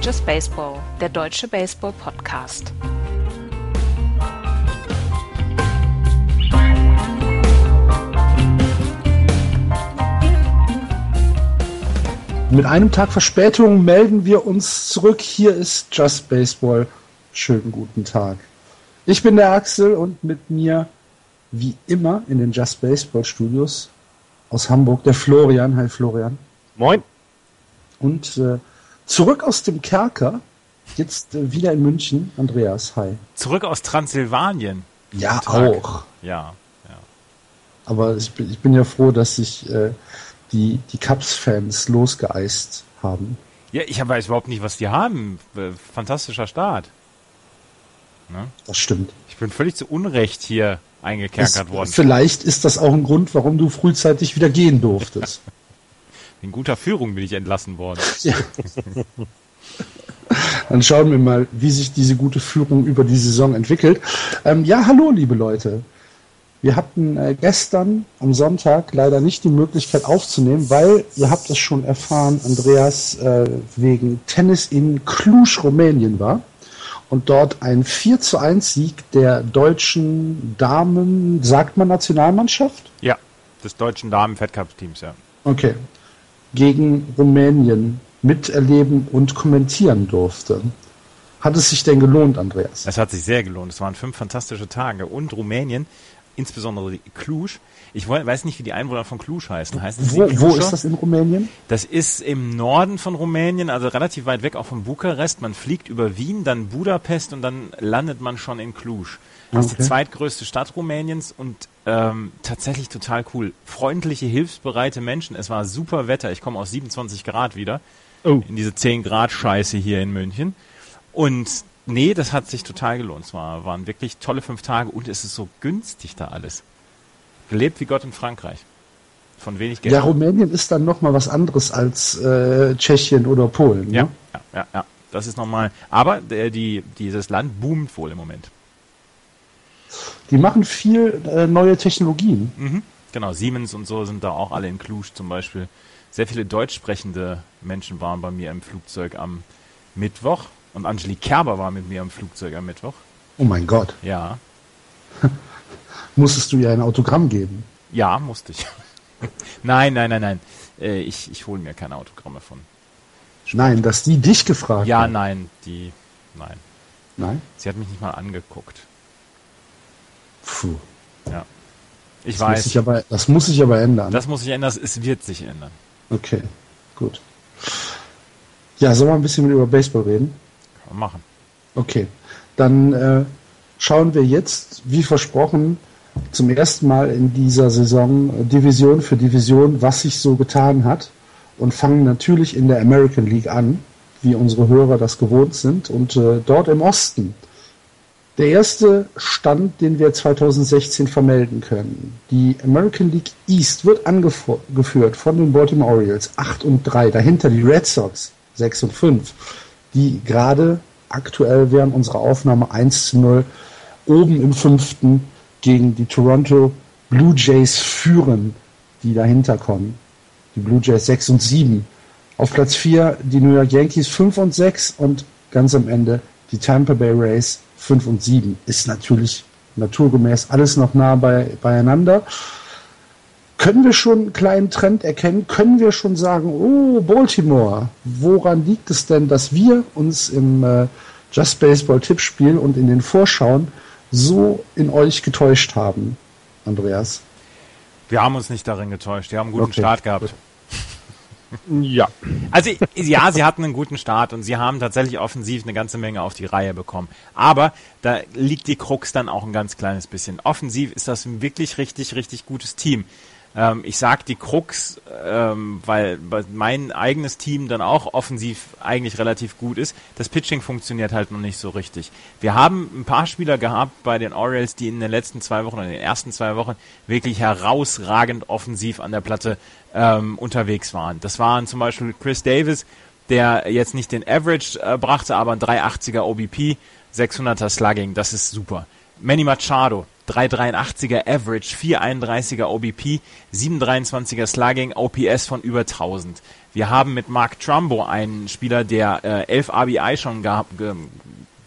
Ist Just Baseball, der deutsche Baseball-Podcast. Mit einem Tag Verspätung melden wir uns zurück. Hier ist Just Baseball. Schönen guten Tag. Ich bin der Axel und mit mir, wie immer, in den Just Baseball Studios aus Hamburg, der Florian. Hi Florian. Moin. Und äh, zurück aus dem Kerker, jetzt äh, wieder in München, Andreas. Hi. Zurück aus Transsilvanien. Ja, auch. Ja, ja. Aber ich bin, ich bin ja froh, dass sich äh, die, die Cubs-Fans losgeeist haben. Ja, ich weiß überhaupt nicht, was die haben. Äh, Fantastischer Start. Ne? Das stimmt. Ich bin völlig zu Unrecht hier eingekerkert ist, worden. Vielleicht ist das auch ein Grund, warum du frühzeitig wieder gehen durftest. In guter Führung bin ich entlassen worden. Ja. Dann schauen wir mal, wie sich diese gute Führung über die Saison entwickelt. Ähm, ja, hallo, liebe Leute. Wir hatten äh, gestern am Sonntag leider nicht die Möglichkeit aufzunehmen, weil ihr habt es schon erfahren, Andreas äh, wegen Tennis in Cluj, Rumänien war und dort ein 4 zu 1 Sieg der deutschen Damen, sagt man Nationalmannschaft? Ja, des deutschen Damen-Fed-Cup-Teams, ja. Okay. Gegen Rumänien miterleben und kommentieren durfte. Hat es sich denn gelohnt, Andreas? Es hat sich sehr gelohnt. Es waren fünf fantastische Tage. Und Rumänien, insbesondere Cluj, ich weiß nicht, wie die Einwohner von Cluj heißen. heißen wo, wo ist das in Rumänien? Das ist im Norden von Rumänien, also relativ weit weg auch von Bukarest. Man fliegt über Wien, dann Budapest und dann landet man schon in Cluj. Das okay. ist die zweitgrößte Stadt Rumäniens und ähm, tatsächlich total cool. Freundliche, hilfsbereite Menschen. Es war super Wetter. Ich komme aus 27 Grad wieder. Oh. In diese 10 Grad Scheiße hier in München. Und nee, das hat sich total gelohnt. Es war, waren wirklich tolle fünf Tage und es ist so günstig da alles. Gelebt wie Gott in Frankreich. Von wenig Geld. Ja, Rumänien ist dann nochmal was anderes als äh, Tschechien oder Polen. Ne? Ja, ja, ja, ja. Das ist nochmal. Aber der, die, dieses Land boomt wohl im Moment. Die machen viel äh, neue Technologien. Mhm. Genau, Siemens und so sind da auch alle in Cluj zum Beispiel. Sehr viele deutsch sprechende Menschen waren bei mir im Flugzeug am Mittwoch. Und Angelique Kerber war mit mir im Flugzeug am Mittwoch. Oh mein Gott. Ja. musstest du ihr ein Autogramm geben. Ja, musste ich. nein, nein, nein, nein. Äh, ich ich hole mir keine Autogramme von. Nein, dass die dich gefragt Ja, hat. nein, die. Nein. Nein? Sie hat mich nicht mal angeguckt. Puh. Ja. Ich das weiß. Muss aber, das muss sich aber ändern. Das muss sich ändern, es wird sich ändern. Okay, gut. Ja, sollen wir ein bisschen über Baseball reden? Kann man machen. Okay. Dann äh, schauen wir jetzt, wie versprochen, zum ersten Mal in dieser Saison äh, Division für Division, was sich so getan hat und fangen natürlich in der American League an, wie unsere Hörer das gewohnt sind. Und äh, dort im Osten, der erste Stand, den wir 2016 vermelden können. Die American League East wird angeführt von den Baltimore Orioles 8 und 3, dahinter die Red Sox 6 und 5, die gerade aktuell während unserer Aufnahme 1 zu 0 oben im fünften gegen die Toronto Blue Jays führen, die dahinter kommen. Die Blue Jays 6 und 7. Auf Platz 4 die New York Yankees 5 und 6 und ganz am Ende die Tampa Bay Rays 5 und 7. Ist natürlich naturgemäß alles noch nah bei, beieinander. Können wir schon einen kleinen Trend erkennen? Können wir schon sagen, oh, Baltimore, woran liegt es denn, dass wir uns im äh, Just Baseball Tippspiel und in den Vorschauen so in euch getäuscht haben, Andreas? Wir haben uns nicht darin getäuscht. Wir haben einen guten okay. Start gehabt. Ja. Also ja, sie hatten einen guten Start und sie haben tatsächlich offensiv eine ganze Menge auf die Reihe bekommen. Aber da liegt die Krux dann auch ein ganz kleines bisschen. Offensiv ist das ein wirklich richtig, richtig gutes Team. Ähm, ich sag die Krux, ähm, weil mein eigenes Team dann auch offensiv eigentlich relativ gut ist. Das Pitching funktioniert halt noch nicht so richtig. Wir haben ein paar Spieler gehabt bei den Orioles, die in den letzten zwei Wochen oder in den ersten zwei Wochen wirklich herausragend offensiv an der Platte ähm, unterwegs waren. Das waren zum Beispiel Chris Davis, der jetzt nicht den Average äh, brachte, aber ein 380er OBP, 600er Slugging, das ist super. Manny Machado, 383er Average, 431er OBP, 723er Slugging, OPS von über 1000. Wir haben mit Mark Trumbo einen Spieler, der äh, 11 RBI schon geha ge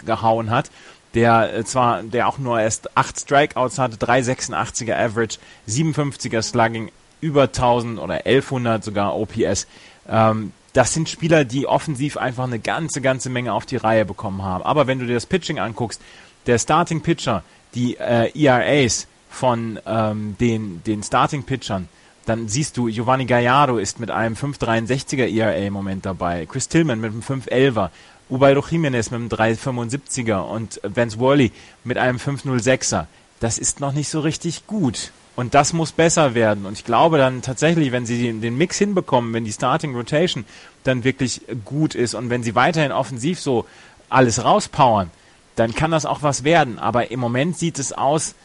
gehauen hat, der äh, zwar, der auch nur erst 8 Strikeouts hatte, 386er Average, 57er Slugging, über 1000 oder 1100 sogar OPS. Ähm, das sind Spieler, die offensiv einfach eine ganze, ganze Menge auf die Reihe bekommen haben. Aber wenn du dir das Pitching anguckst, der Starting Pitcher, die äh, ERAs von ähm, den, den Starting Pitchern, dann siehst du, Giovanni Gallardo ist mit einem 5,63er ERA im Moment dabei, Chris Tillman mit einem 5,11er, Ubaldo Jimenez mit einem 3,75er und Vance Worley mit einem 5,06er. Das ist noch nicht so richtig gut. Und das muss besser werden. Und ich glaube dann tatsächlich, wenn sie den Mix hinbekommen, wenn die Starting Rotation dann wirklich gut ist und wenn sie weiterhin offensiv so alles rauspowern, dann kann das auch was werden. Aber im Moment sieht es aus,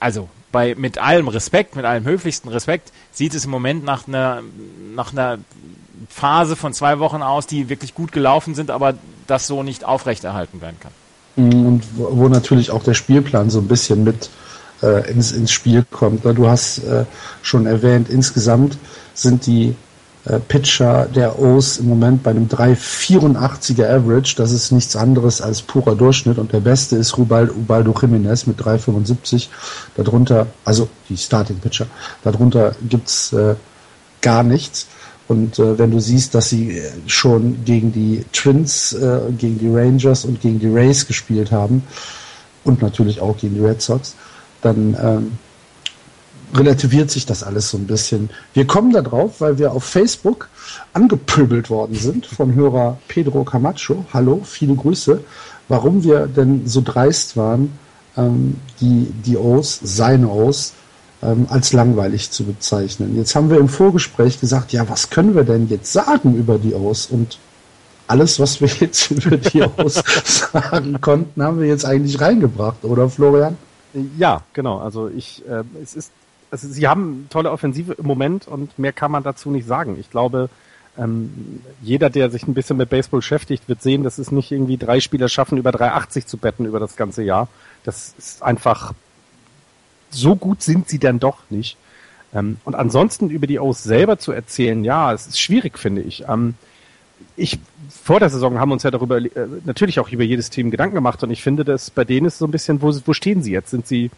also bei, mit allem Respekt, mit allem höflichsten Respekt, sieht es im Moment nach einer, nach einer Phase von zwei Wochen aus, die wirklich gut gelaufen sind, aber das so nicht aufrechterhalten werden kann. Und wo, wo natürlich auch der Spielplan so ein bisschen mit äh, ins, ins Spiel kommt. Du hast äh, schon erwähnt, insgesamt sind die äh, Pitcher der O's im Moment bei einem 3,84er Average. Das ist nichts anderes als purer Durchschnitt. Und der beste ist Rubaldo, Ubaldo Jimenez mit 3,75. Darunter, also die Starting Pitcher, darunter gibt's äh, gar nichts. Und äh, wenn du siehst, dass sie äh, schon gegen die Twins, äh, gegen die Rangers und gegen die Rays gespielt haben und natürlich auch gegen die Red Sox, dann ähm, relativiert sich das alles so ein bisschen. Wir kommen da drauf, weil wir auf Facebook angepöbelt worden sind von Hörer Pedro Camacho. Hallo, viele Grüße. Warum wir denn so dreist waren, ähm, die, die O's, seine O's, ähm, als langweilig zu bezeichnen. Jetzt haben wir im Vorgespräch gesagt, ja, was können wir denn jetzt sagen über die O's? Und alles, was wir jetzt über die O's sagen konnten, haben wir jetzt eigentlich reingebracht, oder Florian? Ja, genau. Also ich, äh, es ist, also sie haben tolle Offensive im Moment und mehr kann man dazu nicht sagen. Ich glaube, ähm, jeder, der sich ein bisschen mit Baseball beschäftigt, wird sehen, dass es nicht irgendwie drei Spieler schaffen, über 380 zu betten über das ganze Jahr. Das ist einfach, so gut sind sie dann doch nicht. Ähm, und ansonsten über die O's selber zu erzählen, ja, es ist schwierig, finde ich. Ähm, ich vor der Saison haben wir uns ja darüber äh, natürlich auch über jedes Team Gedanken gemacht und ich finde, dass bei denen ist so ein bisschen, wo, wo stehen sie jetzt? Sind sie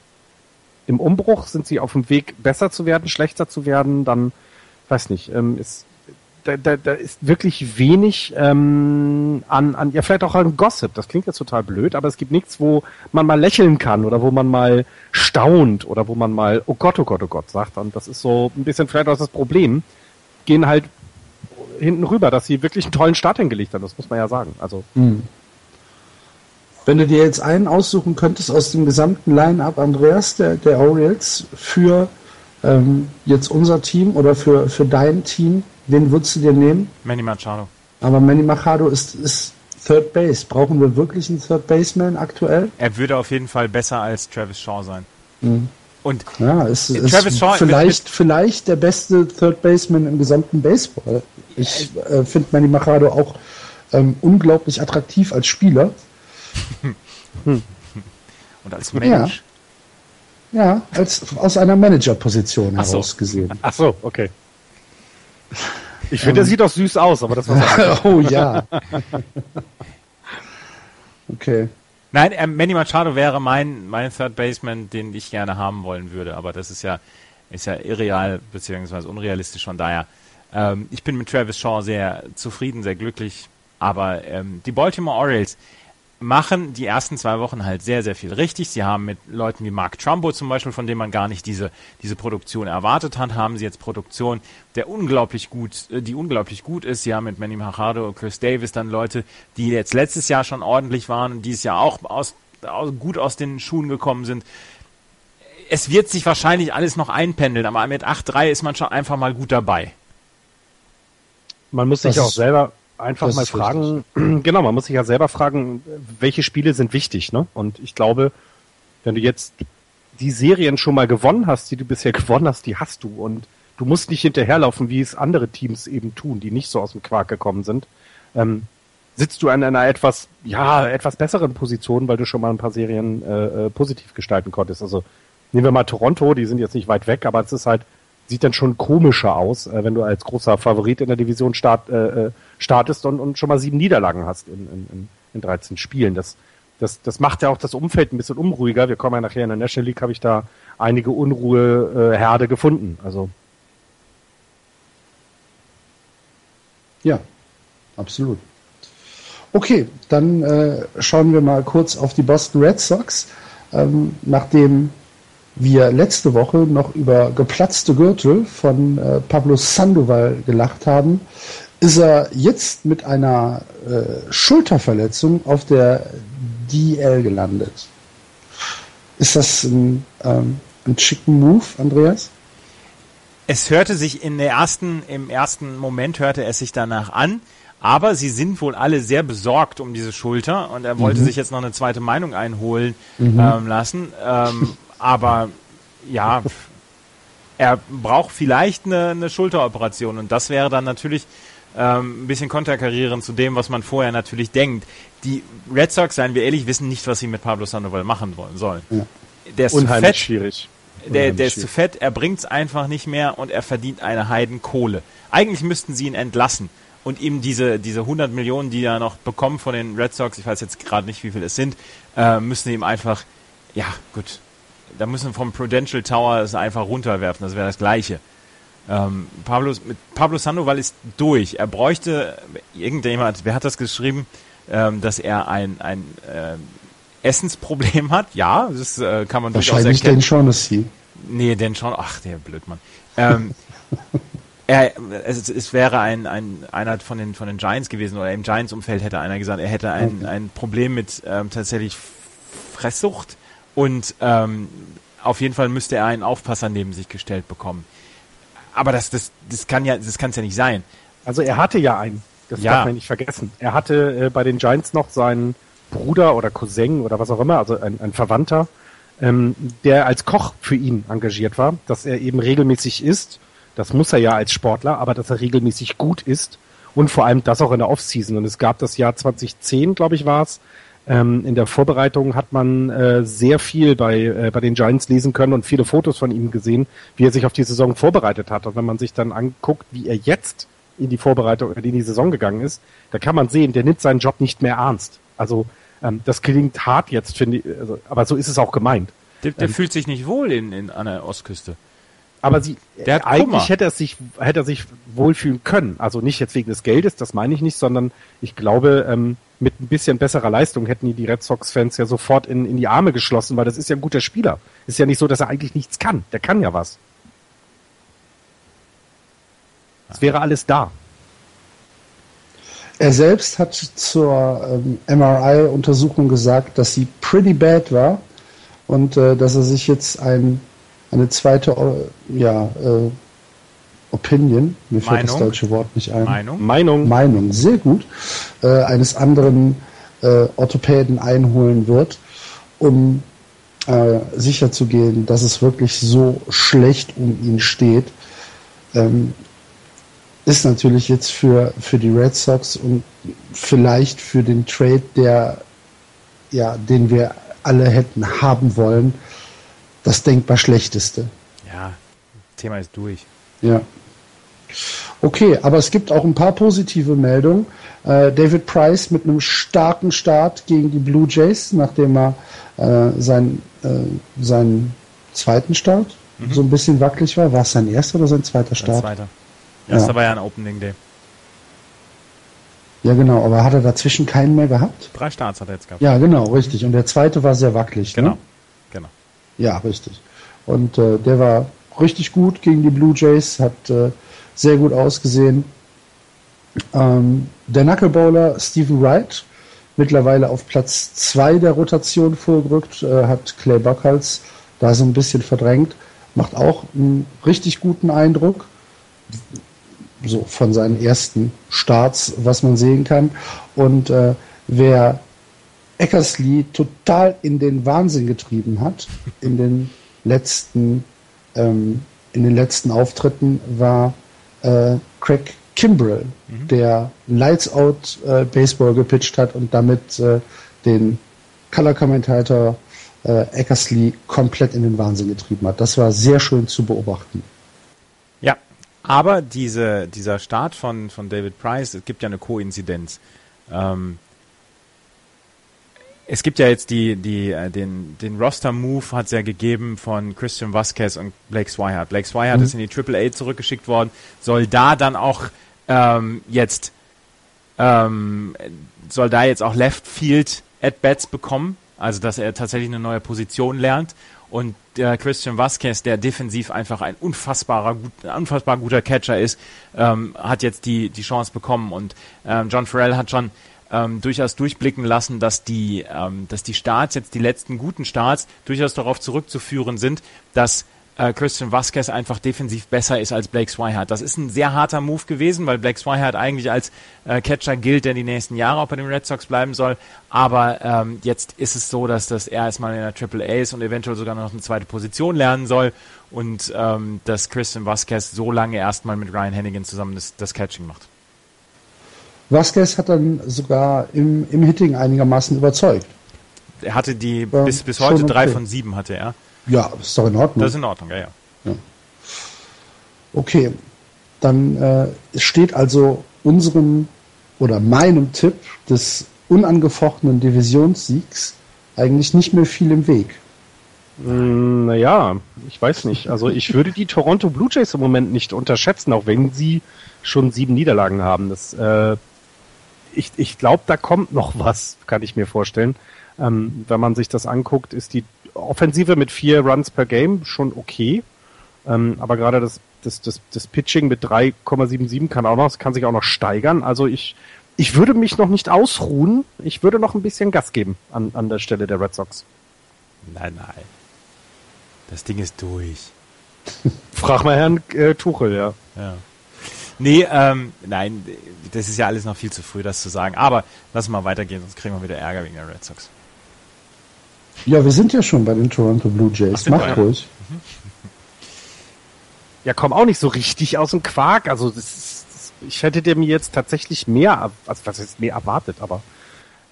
im Umbruch? Sind sie auf dem Weg, besser zu werden, schlechter zu werden? Dann, weiß nicht, ähm, ist, da, da, da ist wirklich wenig ähm, an, an, ja vielleicht auch an Gossip. Das klingt jetzt total blöd, aber es gibt nichts, wo man mal lächeln kann oder wo man mal staunt oder wo man mal, oh Gott, oh Gott, oh Gott sagt. Und das ist so ein bisschen vielleicht auch das Problem. Gehen halt hinten rüber, dass sie wirklich einen tollen Start hingelegt haben, das muss man ja sagen. Also. Mhm. Wenn du dir jetzt einen aussuchen könntest aus dem gesamten Line-Up, Andreas, der, der Orioles, für ähm, jetzt unser Team oder für, für dein Team, wen würdest du dir nehmen? Manny Machado. Aber Manny Machado ist, ist Third Base. Brauchen wir wirklich einen Third Baseman aktuell? Er würde auf jeden Fall besser als Travis Shaw sein. Mhm. Und ja, es ist Travis Shaw vielleicht, mit, vielleicht der beste Third Baseman im gesamten Baseball. Ich äh, finde Manny Machado auch ähm, unglaublich attraktiv als Spieler. Und als Mensch? Ja, ja als, aus einer Managerposition heraus so. gesehen. Ach so, okay. Ich finde, er sieht doch süß aus, aber das war Oh ja. okay. Nein, äh, Manny Machado wäre mein, mein Third Baseman, den ich gerne haben wollen würde, aber das ist ja, ist ja irreal beziehungsweise unrealistisch, von daher. Ähm, ich bin mit Travis Shaw sehr zufrieden, sehr glücklich, aber ähm, die Baltimore Orioles, machen die ersten zwei Wochen halt sehr, sehr viel richtig. Sie haben mit Leuten wie Mark Trumbo zum Beispiel, von dem man gar nicht diese, diese Produktion erwartet hat, haben sie jetzt Produktion, der unglaublich gut, äh, die unglaublich gut ist. Sie haben mit Manny Machado und Chris Davis dann Leute, die jetzt letztes Jahr schon ordentlich waren und dieses Jahr auch aus, aus, gut aus den Schuhen gekommen sind. Es wird sich wahrscheinlich alles noch einpendeln, aber mit 8-3 ist man schon einfach mal gut dabei. Man muss sich das auch selber einfach mal fragen, richtig. genau, man muss sich ja selber fragen, welche Spiele sind wichtig, ne? Und ich glaube, wenn du jetzt die Serien schon mal gewonnen hast, die du bisher gewonnen hast, die hast du und du musst nicht hinterherlaufen, wie es andere Teams eben tun, die nicht so aus dem Quark gekommen sind. Ähm, sitzt du an einer etwas, ja, etwas besseren Position, weil du schon mal ein paar Serien äh, äh, positiv gestalten konntest. Also nehmen wir mal Toronto, die sind jetzt nicht weit weg, aber es ist halt, sieht dann schon komischer aus, äh, wenn du als großer Favorit in der Division start, äh, äh startest und, und schon mal sieben Niederlagen hast in, in, in 13 Spielen. Das, das, das macht ja auch das Umfeld ein bisschen unruhiger. Wir kommen ja nachher in der National League, habe ich da einige Unruheherde äh, gefunden. Also ja, absolut. Okay, dann äh, schauen wir mal kurz auf die Boston Red Sox. Ähm, nachdem wir letzte Woche noch über geplatzte Gürtel von äh, Pablo Sandoval gelacht haben, ist er jetzt mit einer äh, Schulterverletzung auf der DL gelandet. Ist das ein, ähm, ein chicken Move, Andreas? Es hörte sich in der ersten, im ersten Moment hörte es sich danach an, aber sie sind wohl alle sehr besorgt um diese Schulter und er wollte mhm. sich jetzt noch eine zweite Meinung einholen mhm. ähm, lassen. Ähm, aber ja, er braucht vielleicht eine, eine Schulteroperation und das wäre dann natürlich ähm, ein bisschen konterkarierend zu dem, was man vorher natürlich denkt. Die Red Sox, seien wir ehrlich, wissen nicht, was sie mit Pablo Sandoval machen wollen sollen. Ja. Der ist Unheimlich zu fett. schwierig. Der, der ist zu fett, er bringt es einfach nicht mehr und er verdient eine Heidenkohle. Eigentlich müssten sie ihn entlassen und ihm diese, diese 100 Millionen, die er noch bekommt von den Red Sox, ich weiß jetzt gerade nicht, wie viel es sind, äh, müssen ihm einfach, ja, gut, da müssen vom Prudential Tower es einfach runterwerfen, das wäre das Gleiche. Ähm, Pablo, mit Pablo Sandoval ist durch. Er bräuchte irgendjemand, wer hat das geschrieben, ähm, dass er ein, ein äh, Essensproblem hat? Ja, das äh, kann man durchaus erkennen. Wahrscheinlich den Shaughnessy. Nee, den schon. Ach, der Blödmann. Ähm, er, es, es wäre ein, ein einer von den von den Giants gewesen oder im Giants-Umfeld hätte einer gesagt, er hätte ein, okay. ein Problem mit ähm, tatsächlich Fresssucht und ähm, auf jeden Fall müsste er einen Aufpasser neben sich gestellt bekommen. Aber das, das, das kann ja, das kann es ja nicht sein. Also er hatte ja einen. Das ja. darf man nicht vergessen. Er hatte äh, bei den Giants noch seinen Bruder oder Cousin oder was auch immer, also ein, ein Verwandter, ähm, der als Koch für ihn engagiert war, dass er eben regelmäßig isst. Das muss er ja als Sportler, aber dass er regelmäßig gut ist und vor allem das auch in der Offseason. Und es gab das Jahr 2010, glaube ich, war es, ähm, in der Vorbereitung hat man äh, sehr viel bei, äh, bei den Giants lesen können und viele Fotos von ihm gesehen, wie er sich auf die Saison vorbereitet hat. Und wenn man sich dann anguckt, wie er jetzt in die Vorbereitung, in die Saison gegangen ist, da kann man sehen, der nimmt seinen Job nicht mehr ernst. Also ähm, das klingt hart jetzt, finde ich, also, aber so ist es auch gemeint. Der, der ähm, fühlt sich nicht wohl in, in, an der Ostküste. Aber sie, der hat eigentlich hätte er sich, hätte er sich wohlfühlen können. Also nicht jetzt wegen des Geldes, das meine ich nicht, sondern ich glaube, ähm, mit ein bisschen besserer Leistung hätten die, die Red Sox-Fans ja sofort in, in die Arme geschlossen, weil das ist ja ein guter Spieler. Ist ja nicht so, dass er eigentlich nichts kann. Der kann ja was. Es wäre alles da. Er selbst hat zur ähm, MRI-Untersuchung gesagt, dass sie pretty bad war und äh, dass er sich jetzt ein, eine zweite ja, äh, Opinion, mir fällt Meinung. das deutsche Wort nicht ein. Meinung. Meinung. Meinung, sehr gut. Äh, eines anderen äh, Orthopäden einholen wird, um äh, sicherzugehen, dass es wirklich so schlecht um ihn steht. Ähm, ist natürlich jetzt für, für die Red Sox und vielleicht für den Trade, der, ja, den wir alle hätten haben wollen, das denkbar schlechteste. Ja, Thema ist durch. Ja. Okay, aber es gibt auch ein paar positive Meldungen. Äh, David Price mit einem starken Start gegen die Blue Jays, nachdem er äh, sein, äh, seinen zweiten Start mhm. so ein bisschen wackelig war. War es sein erster oder sein zweiter Start? Sein zweiter. Erster ja. war ja ein Opening Day. Ja, genau, aber hat er dazwischen keinen mehr gehabt? Drei Starts hat er jetzt gehabt. Ja, genau, richtig. Und der zweite war sehr wackelig. Ne? Genau, ne? Ja, richtig. Und äh, der war richtig gut gegen die Blue Jays, hat äh, sehr gut ausgesehen. Ähm, der Knucklebowler Stephen Wright, mittlerweile auf Platz 2 der Rotation vorgerückt, äh, hat Clay Buckles da so ein bisschen verdrängt, macht auch einen richtig guten Eindruck so von seinen ersten Starts, was man sehen kann. Und äh, wer Eckersley total in den Wahnsinn getrieben hat in den letzten ähm, in den letzten Auftritten war äh, Craig Kimbrell, mhm. der Lights Out äh, Baseball gepitcht hat und damit äh, den Color Commentator äh, Eckersley komplett in den Wahnsinn getrieben hat. Das war sehr schön zu beobachten. Ja, aber diese, dieser Start von, von David Price, es gibt ja eine Koinzidenz. Ähm, es gibt ja jetzt die, die, äh, den, den Roster-Move hat es ja gegeben von Christian Vasquez und Blake Swihart. Blake Swihart mhm. ist in die AAA zurückgeschickt worden, soll da dann auch ähm, jetzt ähm, soll da jetzt auch Left Field at Bats bekommen, also dass er tatsächlich eine neue Position lernt. Und der Christian Vasquez, der defensiv einfach ein unfassbarer, gut, unfassbar guter Catcher ist, ähm, hat jetzt die, die Chance bekommen. Und ähm, John Farrell hat schon ähm, durchaus durchblicken lassen, dass die, ähm, dass die Starts, jetzt die letzten guten Starts, durchaus darauf zurückzuführen sind, dass äh, Christian Vasquez einfach defensiv besser ist als Blake Swihart. Das ist ein sehr harter Move gewesen, weil Blake Swihart eigentlich als äh, Catcher gilt, der die nächsten Jahre auch bei den Red Sox bleiben soll. Aber ähm, jetzt ist es so, dass das er erstmal in der Triple A ist und eventuell sogar noch eine zweite Position lernen soll und ähm, dass Christian Vasquez so lange erstmal mit Ryan Hennigan zusammen das, das Catching macht. Vasquez hat dann sogar im, im Hitting einigermaßen überzeugt. Er hatte die ähm, bis, bis heute okay. drei von sieben hatte er. Ja, ist doch in Ordnung. Das ist in Ordnung, ja, ja. ja. Okay, dann äh, steht also unserem oder meinem Tipp des unangefochtenen Divisionssiegs eigentlich nicht mehr viel im Weg. Hm, naja, ich weiß nicht. Also ich würde die Toronto Blue Jays im Moment nicht unterschätzen, auch wenn sie schon sieben Niederlagen haben. Das äh, ich, ich glaube, da kommt noch was, kann ich mir vorstellen. Ähm, wenn man sich das anguckt, ist die Offensive mit vier Runs per Game schon okay. Ähm, aber gerade das, das, das, das Pitching mit 3,77 kann auch noch, kann sich auch noch steigern. Also ich, ich würde mich noch nicht ausruhen. Ich würde noch ein bisschen Gas geben an, an der Stelle der Red Sox. Nein, nein. Das Ding ist durch. Frag mal Herrn äh, Tuchel, ja. Ja. Nee, ähm, nein, das ist ja alles noch viel zu früh, das zu sagen. Aber lass mal weitergehen, sonst kriegen wir wieder Ärger wegen der Red Sox. Ja, wir sind ja schon bei den Toronto Blue Jays. Ach, Macht ruhig. Ja, komm auch nicht so richtig aus dem Quark. Also das ist, das, ich hätte dem jetzt tatsächlich mehr, also was ist mehr erwartet, aber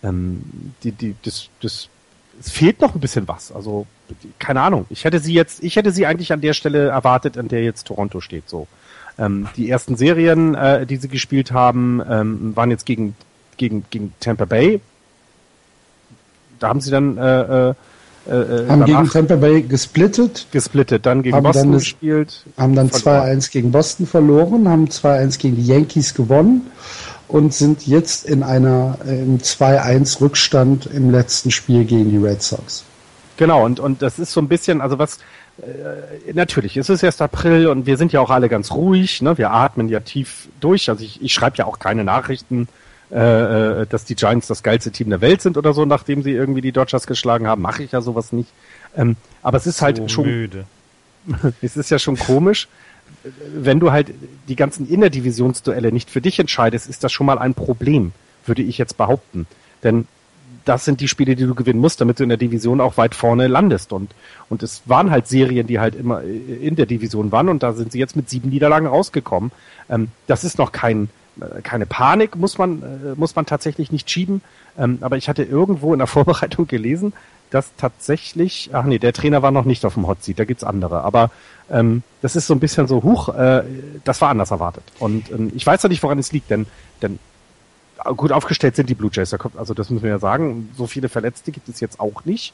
ähm, die, die, das, das, es fehlt noch ein bisschen was. Also keine Ahnung. Ich hätte sie jetzt, ich hätte sie eigentlich an der Stelle erwartet, an der jetzt Toronto steht. So. Ähm, die ersten Serien, äh, die sie gespielt haben, ähm, waren jetzt gegen, gegen, gegen Tampa Bay. Da haben sie dann äh, äh, äh, haben gegen Tampa Bay gesplittet. Gesplittet, dann gegen Boston dann gespielt. Haben dann 2-1 gegen Boston verloren, haben 2-1 gegen die Yankees gewonnen und sind jetzt in einer äh, im 2-1 Rückstand im letzten Spiel gegen die Red Sox. Genau, und, und das ist so ein bisschen, also was, äh, natürlich, es ist erst April und wir sind ja auch alle ganz ruhig, ne? wir atmen ja tief durch. Also ich, ich schreibe ja auch keine Nachrichten, äh, äh, dass die Giants das geilste Team der Welt sind oder so, nachdem sie irgendwie die Dodgers geschlagen haben. Mache ich ja sowas nicht. Ähm, aber es ist halt so schon. Müde. es ist ja schon komisch. Wenn du halt die ganzen Innerdivisionsduelle nicht für dich entscheidest, ist das schon mal ein Problem, würde ich jetzt behaupten. Denn das sind die Spiele, die du gewinnen musst, damit du in der Division auch weit vorne landest. Und, und es waren halt Serien, die halt immer in der Division waren und da sind sie jetzt mit sieben Niederlagen rausgekommen. Ähm, das ist noch kein, äh, keine Panik, muss man, äh, muss man tatsächlich nicht schieben. Ähm, aber ich hatte irgendwo in der Vorbereitung gelesen, dass tatsächlich, ach nee, der Trainer war noch nicht auf dem Hot Seat, da gibt's andere. Aber ähm, das ist so ein bisschen so, huch, äh, das war anders erwartet. Und ähm, ich weiß ja nicht, woran es liegt, denn, denn gut aufgestellt sind die Blue Jays. Also das müssen wir ja sagen. So viele Verletzte gibt es jetzt auch nicht.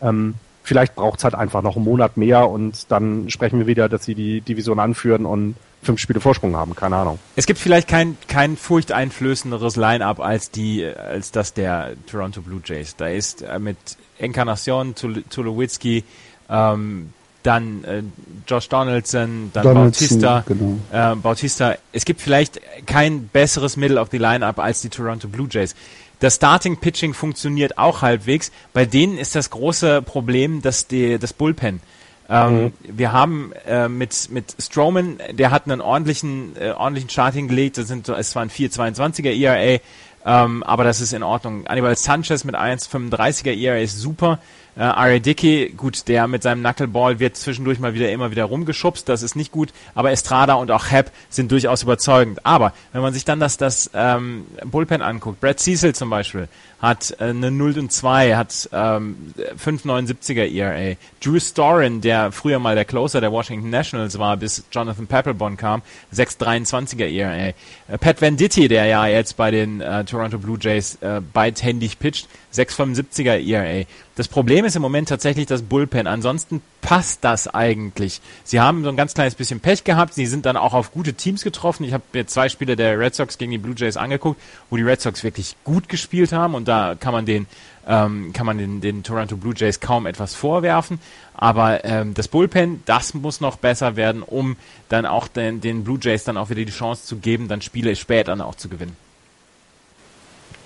Ähm, vielleicht braucht es halt einfach noch einen Monat mehr und dann sprechen wir wieder, dass sie die Division anführen und fünf Spiele Vorsprung haben. Keine Ahnung. Es gibt vielleicht kein, kein furchteinflößenderes Line-up als die, als das der Toronto Blue Jays. Da ist äh, mit Encarnacion, Tulowitzki, ähm, dann äh, Josh Donaldson, dann Donaldson, Bautista. Genau. Äh, Bautista. Es gibt vielleicht kein besseres Middle of the Lineup als die Toronto Blue Jays. Das Starting Pitching funktioniert auch halbwegs. Bei denen ist das große Problem, dass die, das Bullpen. Ähm, mhm. Wir haben äh, mit mit Strowman, der hat einen ordentlichen äh, ordentlichen Start hingelegt. Das sind es war ein 4,22er ERA, ähm, aber das ist in Ordnung. Anibal Sanchez mit 1,35er ERA ist super. Äh, R.A. Dickey, gut, der mit seinem Knuckleball wird zwischendurch mal wieder immer wieder rumgeschubst, das ist nicht gut, aber Estrada und auch Hep sind durchaus überzeugend. Aber wenn man sich dann das, das ähm, Bullpen anguckt, Brad Cecil zum Beispiel, hat äh, eine 0 und 2, hat ähm, 5,79er ERA. Drew Storin, der früher mal der Closer der Washington Nationals war, bis Jonathan Papelbon kam, 6,23er ERA. Äh, Pat Venditti, der ja jetzt bei den äh, Toronto Blue Jays äh, beidhändig pitcht, 6,75er ERA. Das Problem ist im Moment tatsächlich das Bullpen. Ansonsten passt das eigentlich. Sie haben so ein ganz kleines bisschen Pech gehabt. Sie sind dann auch auf gute Teams getroffen. Ich habe mir zwei Spiele der Red Sox gegen die Blue Jays angeguckt, wo die Red Sox wirklich gut gespielt haben und da kann man den ähm, kann man den, den Toronto Blue Jays kaum etwas vorwerfen. Aber ähm, das Bullpen, das muss noch besser werden, um dann auch den, den Blue Jays dann auch wieder die Chance zu geben, dann Spiele später auch zu gewinnen.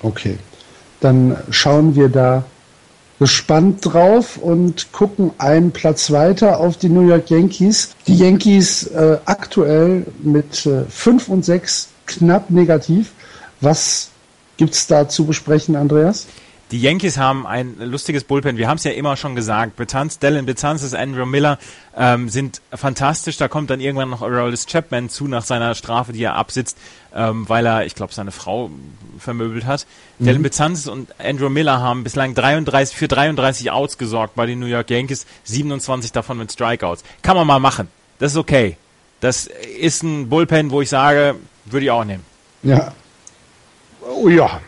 Okay, dann schauen wir da gespannt drauf und gucken einen Platz weiter auf die New York Yankees. Die Yankees äh, aktuell mit äh, 5 und 6 knapp negativ. Was gibt's da zu besprechen, Andreas? Die Yankees haben ein lustiges Bullpen. Wir haben es ja immer schon gesagt. Betanz, Dylan Betances, Andrew Miller ähm, sind fantastisch. Da kommt dann irgendwann noch Aroldis Chapman zu nach seiner Strafe, die er absitzt, ähm, weil er, ich glaube, seine Frau vermöbelt hat. Mhm. Dylan Betances und Andrew Miller haben bislang 33 für 33 Outs gesorgt bei den New York Yankees, 27 davon mit Strikeouts. Kann man mal machen. Das ist okay. Das ist ein Bullpen, wo ich sage, würde ich auch nehmen. Ja. Oh ja,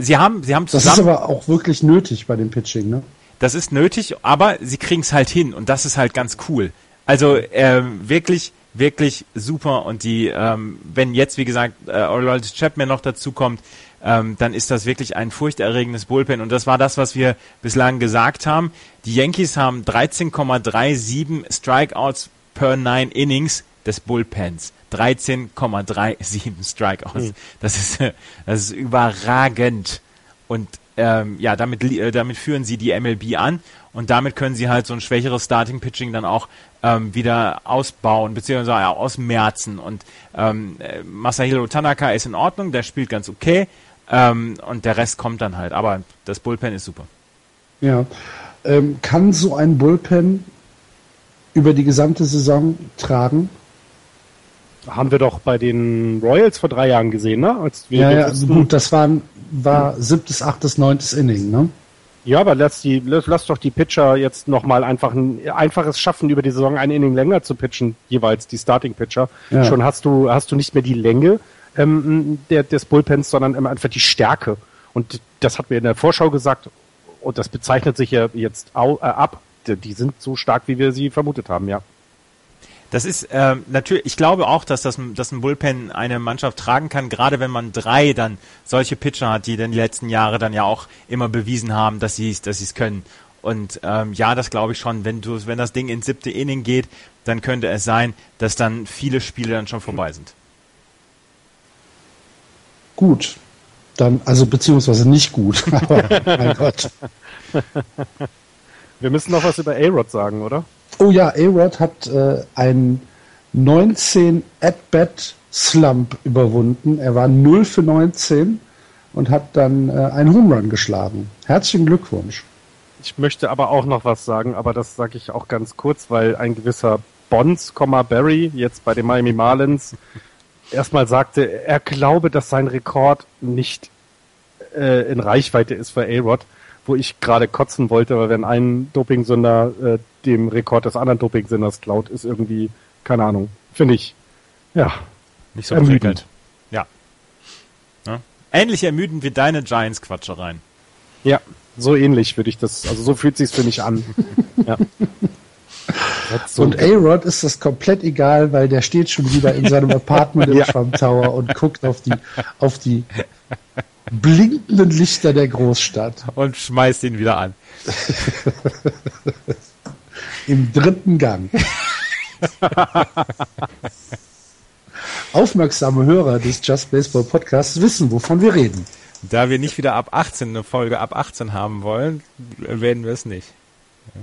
Sie haben, sie haben zusammen. Das ist aber auch wirklich nötig bei dem Pitching, ne? Das ist nötig, aber sie kriegen es halt hin und das ist halt ganz cool. Also ähm, wirklich, wirklich super und die, ähm, wenn jetzt wie gesagt äh, Orlando Chapman noch dazu kommt, ähm, dann ist das wirklich ein furchterregendes Bullpen und das war das, was wir bislang gesagt haben. Die Yankees haben 13,37 Strikeouts per nine Innings des Bullpens. 13,37 Strikeouts. Mhm. Das ist, das ist überragend. Und ähm, ja, damit, äh, damit führen sie die MLB an und damit können sie halt so ein schwächeres Starting Pitching dann auch ähm, wieder ausbauen beziehungsweise ausmerzen. Und ähm, äh, Masahiro Tanaka ist in Ordnung, der spielt ganz okay ähm, und der Rest kommt dann halt. Aber das Bullpen ist super. Ja, ähm, kann so ein Bullpen über die gesamte Saison tragen? Haben wir doch bei den Royals vor drei Jahren gesehen, ne? Als wir ja, ja gut, das war, war siebtes, achtes, neuntes Inning, ne? Ja, aber lass die, lass doch die Pitcher jetzt nochmal einfach ein einfaches schaffen, über die Saison ein Inning länger zu pitchen, jeweils die Starting Pitcher. Ja. Schon hast du, hast du nicht mehr die Länge ähm, der, des Bullpens, sondern einfach die Stärke. Und das hat mir in der Vorschau gesagt, und das bezeichnet sich ja jetzt äh, ab. Die sind so stark, wie wir sie vermutet haben, ja. Das ist ähm, natürlich, ich glaube auch, dass das dass ein Bullpen eine Mannschaft tragen kann, gerade wenn man drei dann solche Pitcher hat, die dann die letzten Jahre dann ja auch immer bewiesen haben, dass sie dass sie es können. Und ähm, ja, das glaube ich schon. Wenn du, wenn das Ding ins siebte Inning geht, dann könnte es sein, dass dann viele Spiele dann schon vorbei sind. Gut, dann also beziehungsweise nicht gut. Aber mein Gott. Wir müssen noch was über A-Rod sagen, oder? Oh ja, A-Rod hat äh, einen 19 At-Bat Slump überwunden. Er war 0 für 19 und hat dann äh, einen Home Run geschlagen. Herzlichen Glückwunsch. Ich möchte aber auch noch was sagen, aber das sage ich auch ganz kurz, weil ein gewisser Bonds, Barry, jetzt bei den Miami Marlins, erstmal sagte, er glaube, dass sein Rekord nicht äh, in Reichweite ist für A-Rod wo ich gerade kotzen wollte, weil wenn ein Dopingsünder äh, dem Rekord des anderen Dopingsünders klaut, ist irgendwie, keine Ahnung, finde ich, ja, nicht so ermüdend. Ja. ja. Ähnlich ermüdend wie deine Giants-Quatschereien. Ja, so ähnlich würde ich das, also so fühlt sich's für mich an. ja. So und A-Rod ist das komplett egal, weil der steht schon wieder in seinem Apartment im ja. Trump Tower und guckt auf die, auf die blinkenden Lichter der Großstadt. Und schmeißt ihn wieder an. Im dritten Gang. Aufmerksame Hörer des Just Baseball Podcasts wissen, wovon wir reden. Da wir nicht wieder ab 18 eine Folge ab 18 haben wollen, werden wir es nicht.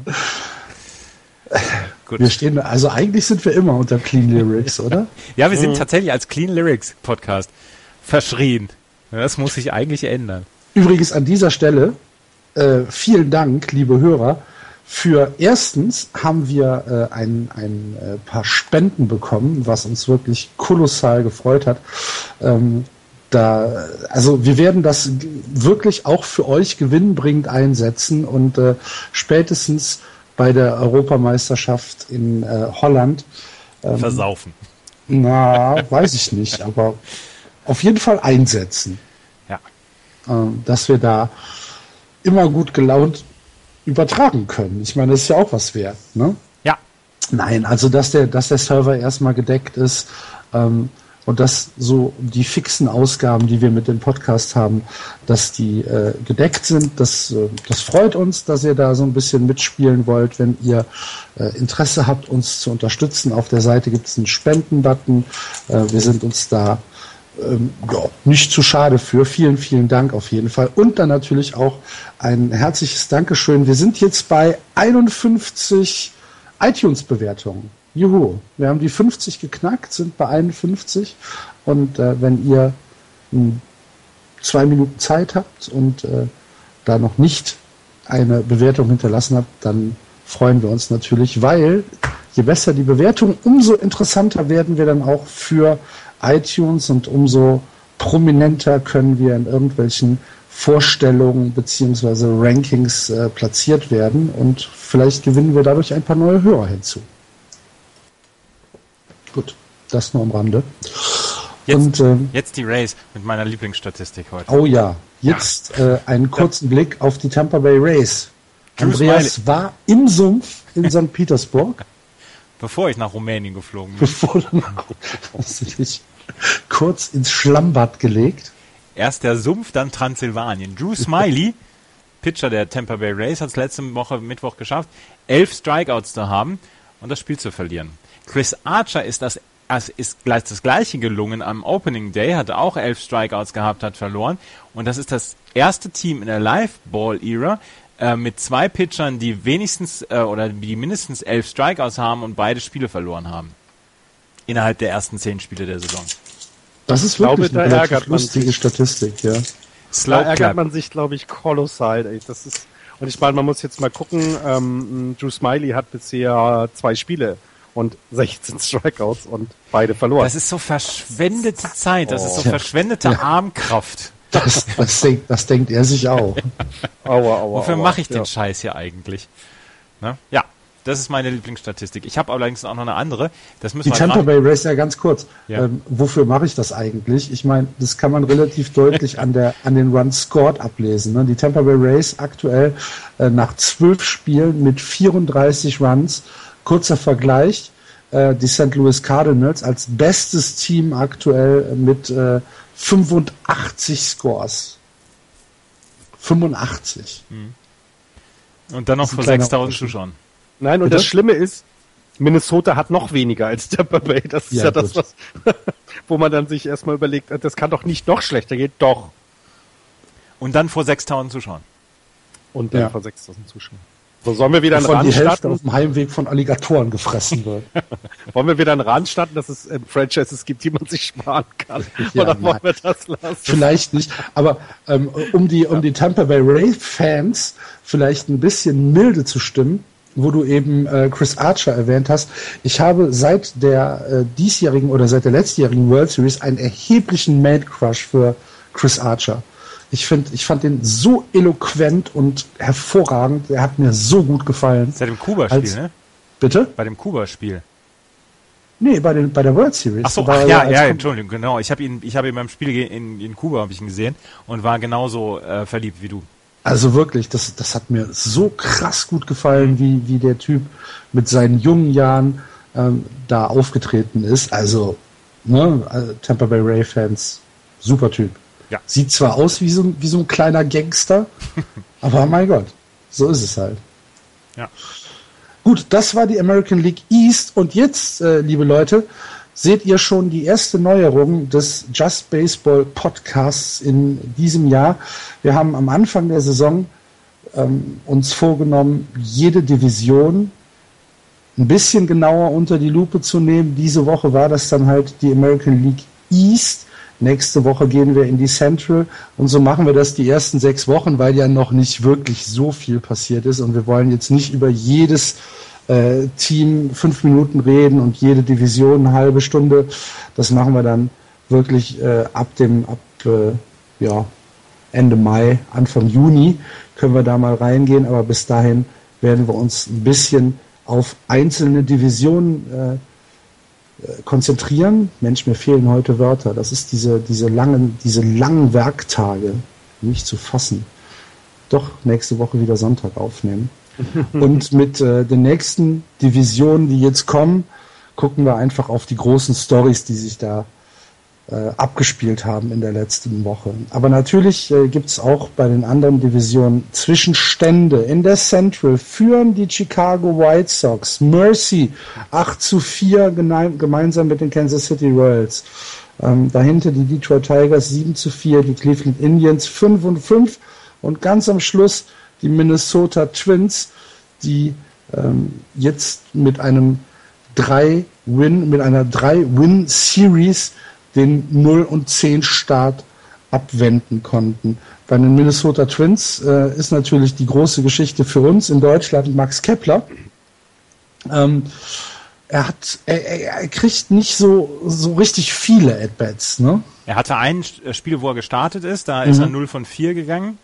Ja. Gut. Wir stehen, also eigentlich sind wir immer unter Clean Lyrics, oder? ja, wir sind tatsächlich als Clean Lyrics Podcast verschrien. Das muss sich eigentlich ändern. Übrigens an dieser Stelle äh, vielen Dank, liebe Hörer. Für erstens haben wir äh, ein, ein äh, paar Spenden bekommen, was uns wirklich kolossal gefreut hat. Ähm, da, also wir werden das wirklich auch für euch gewinnbringend einsetzen und äh, spätestens bei der Europameisterschaft in äh, Holland ähm, versaufen. Na, weiß ich nicht, aber auf jeden Fall einsetzen. Ja. Äh, dass wir da immer gut gelaunt übertragen können. Ich meine, das ist ja auch was wert, ne? Ja. Nein, also dass der, dass der Server erstmal gedeckt ist ähm, und dass so die fixen Ausgaben, die wir mit dem Podcast haben, dass die äh, gedeckt sind, das, äh, das freut uns, dass ihr da so ein bisschen mitspielen wollt. Wenn ihr äh, Interesse habt, uns zu unterstützen, auf der Seite gibt es einen Spenden-Button. Äh, wir sind uns da ähm, ja, nicht zu schade für. Vielen, vielen Dank auf jeden Fall. Und dann natürlich auch ein herzliches Dankeschön. Wir sind jetzt bei 51 iTunes-Bewertungen. Juhu, wir haben die 50 geknackt, sind bei 51. Und äh, wenn ihr mh, hm, zwei Minuten Zeit habt und äh, da noch nicht eine Bewertung hinterlassen habt, dann freuen wir uns natürlich, weil je besser die Bewertung, umso interessanter werden wir dann auch für iTunes und umso prominenter können wir in irgendwelchen Vorstellungen beziehungsweise Rankings äh, platziert werden und vielleicht gewinnen wir dadurch ein paar neue Hörer hinzu. Gut, das nur am Rande. Jetzt, und, ähm, jetzt die Race mit meiner Lieblingsstatistik heute. Oh ja, jetzt ja. Äh, einen kurzen ja. Blick auf die Tampa Bay Race. Andreas war im Sumpf in St. Petersburg. Bevor ich nach Rumänien geflogen bin. Bevor du nach, hast du dich kurz ins Schlammbad gelegt. Erst der Sumpf, dann Transsilvanien. Drew Smiley, Pitcher der Tampa Bay Rays, hat es letzte Woche Mittwoch geschafft, elf Strikeouts zu haben und das Spiel zu verlieren. Chris Archer ist das es ist gleich das gleiche gelungen am Opening Day, hat auch elf Strikeouts gehabt, hat verloren. Und das ist das erste Team in der Live-Ball-Ära, äh, mit zwei Pitchern, die wenigstens äh, oder die mindestens elf Strikeouts haben und beide Spiele verloren haben. Innerhalb der ersten zehn Spiele der Saison. Das ist wirklich glaube, eine relativ lustige Statistik, ja. Da ärgert man sich, glaube ich, kolossal. Ey. Das ist, und ich meine, man muss jetzt mal gucken, ähm, Drew Smiley hat bisher zwei Spiele und 16 Strikeouts und beide verloren. Das ist so verschwendete Zeit, das oh. ist so verschwendete ja. Armkraft. Das, das, denkt, das denkt er sich auch. aua, aua, Wofür mache ich den ja. Scheiß hier eigentlich? Ne? Ja, das ist meine Lieblingsstatistik. Ich habe allerdings auch noch eine andere. Das müssen Die Tampa Bay Race, ja ganz kurz. Ja. Ähm, wofür mache ich das eigentlich? Ich meine, das kann man relativ deutlich an, der, an den Runs scored ablesen. Ne? Die Tampa Bay Race aktuell äh, nach zwölf Spielen mit 34 Runs. Kurzer Vergleich. Äh, die St. Louis Cardinals als bestes Team aktuell mit äh, 85 Scores. 85. Hm. Und dann noch vor 6000 Zuschauern. Nein, und Bitte? das Schlimme ist, Minnesota hat noch weniger als Tampa Bay. Das ist ja, ja das, was, wo man dann sich erstmal überlegt, das kann doch nicht noch schlechter gehen. Doch. Und dann vor 6000 Zuschauern. Und dann ja. vor 6000 Zuschauern. So, sollen wir wieder einen Rand starten? auf dem Heimweg von Alligatoren gefressen wird. wollen wir wieder einen Rand starten, dass es äh, Franchises gibt, die man sich sparen kann? Ja, Oder wollen wir das lassen? Vielleicht nicht. Aber ähm, um die, um die Tampa Bay Ray Fans vielleicht ein bisschen milde zu stimmen, wo du eben äh, Chris Archer erwähnt hast. Ich habe seit der äh, diesjährigen oder seit der letztjährigen World Series einen erheblichen Man Crush für Chris Archer. Ich finde, ich fand den so eloquent und hervorragend. Er hat mir so gut gefallen. Seit dem Kuba-Spiel, ne? Bitte? Bei dem Kuba-Spiel. Nee, bei, den, bei der World Series. Ach so, ach, ja, ja, Entschuldigung, genau. Ich habe ihn, ich habe ihn beim Spiel in, in Kuba habe ich ihn gesehen und war genauso äh, verliebt wie du. Also wirklich, das, das hat mir so krass gut gefallen, wie, wie der Typ mit seinen jungen Jahren ähm, da aufgetreten ist. Also, ne, äh, Tampa Bay Ray Fans, super Typ. Ja. Sieht zwar aus wie so, wie so ein kleiner Gangster, aber mein Gott, so ist es halt. Ja. Gut, das war die American League East und jetzt, äh, liebe Leute, seht ihr schon die erste Neuerung des Just Baseball Podcasts in diesem Jahr. Wir haben am Anfang der Saison ähm, uns vorgenommen, jede Division ein bisschen genauer unter die Lupe zu nehmen. Diese Woche war das dann halt die American League East Nächste Woche gehen wir in die Central. Und so machen wir das die ersten sechs Wochen, weil ja noch nicht wirklich so viel passiert ist. Und wir wollen jetzt nicht über jedes äh, Team fünf Minuten reden und jede Division eine halbe Stunde. Das machen wir dann wirklich äh, ab dem ab äh, ja, Ende Mai, Anfang Juni können wir da mal reingehen, aber bis dahin werden wir uns ein bisschen auf einzelne Divisionen äh, konzentrieren. Mensch, mir fehlen heute Wörter. Das ist diese, diese langen, diese langen Werktage, nicht zu fassen. Doch nächste Woche wieder Sonntag aufnehmen. Und mit äh, den nächsten Divisionen, die jetzt kommen, gucken wir einfach auf die großen Stories, die sich da äh, abgespielt haben in der letzten Woche. Aber natürlich äh, gibt es auch bei den anderen Divisionen Zwischenstände. In der Central führen die Chicago White Sox Mercy 8 zu 4 gemeinsam mit den Kansas City Royals. Ähm, dahinter die Detroit Tigers 7 zu 4, die Cleveland Indians 5 und 5 und ganz am Schluss die Minnesota Twins, die ähm, jetzt mit einem 3 Win, mit einer 3 Win Series den 0 und 10 Start abwenden konnten. Bei den Minnesota Twins äh, ist natürlich die große Geschichte für uns in Deutschland Max Kepler. Ähm, er hat, er, er, kriegt nicht so, so richtig viele At-Bats, ne? Er hatte ein Spiel, wo er gestartet ist, da ist mhm. er 0 von 4 gegangen.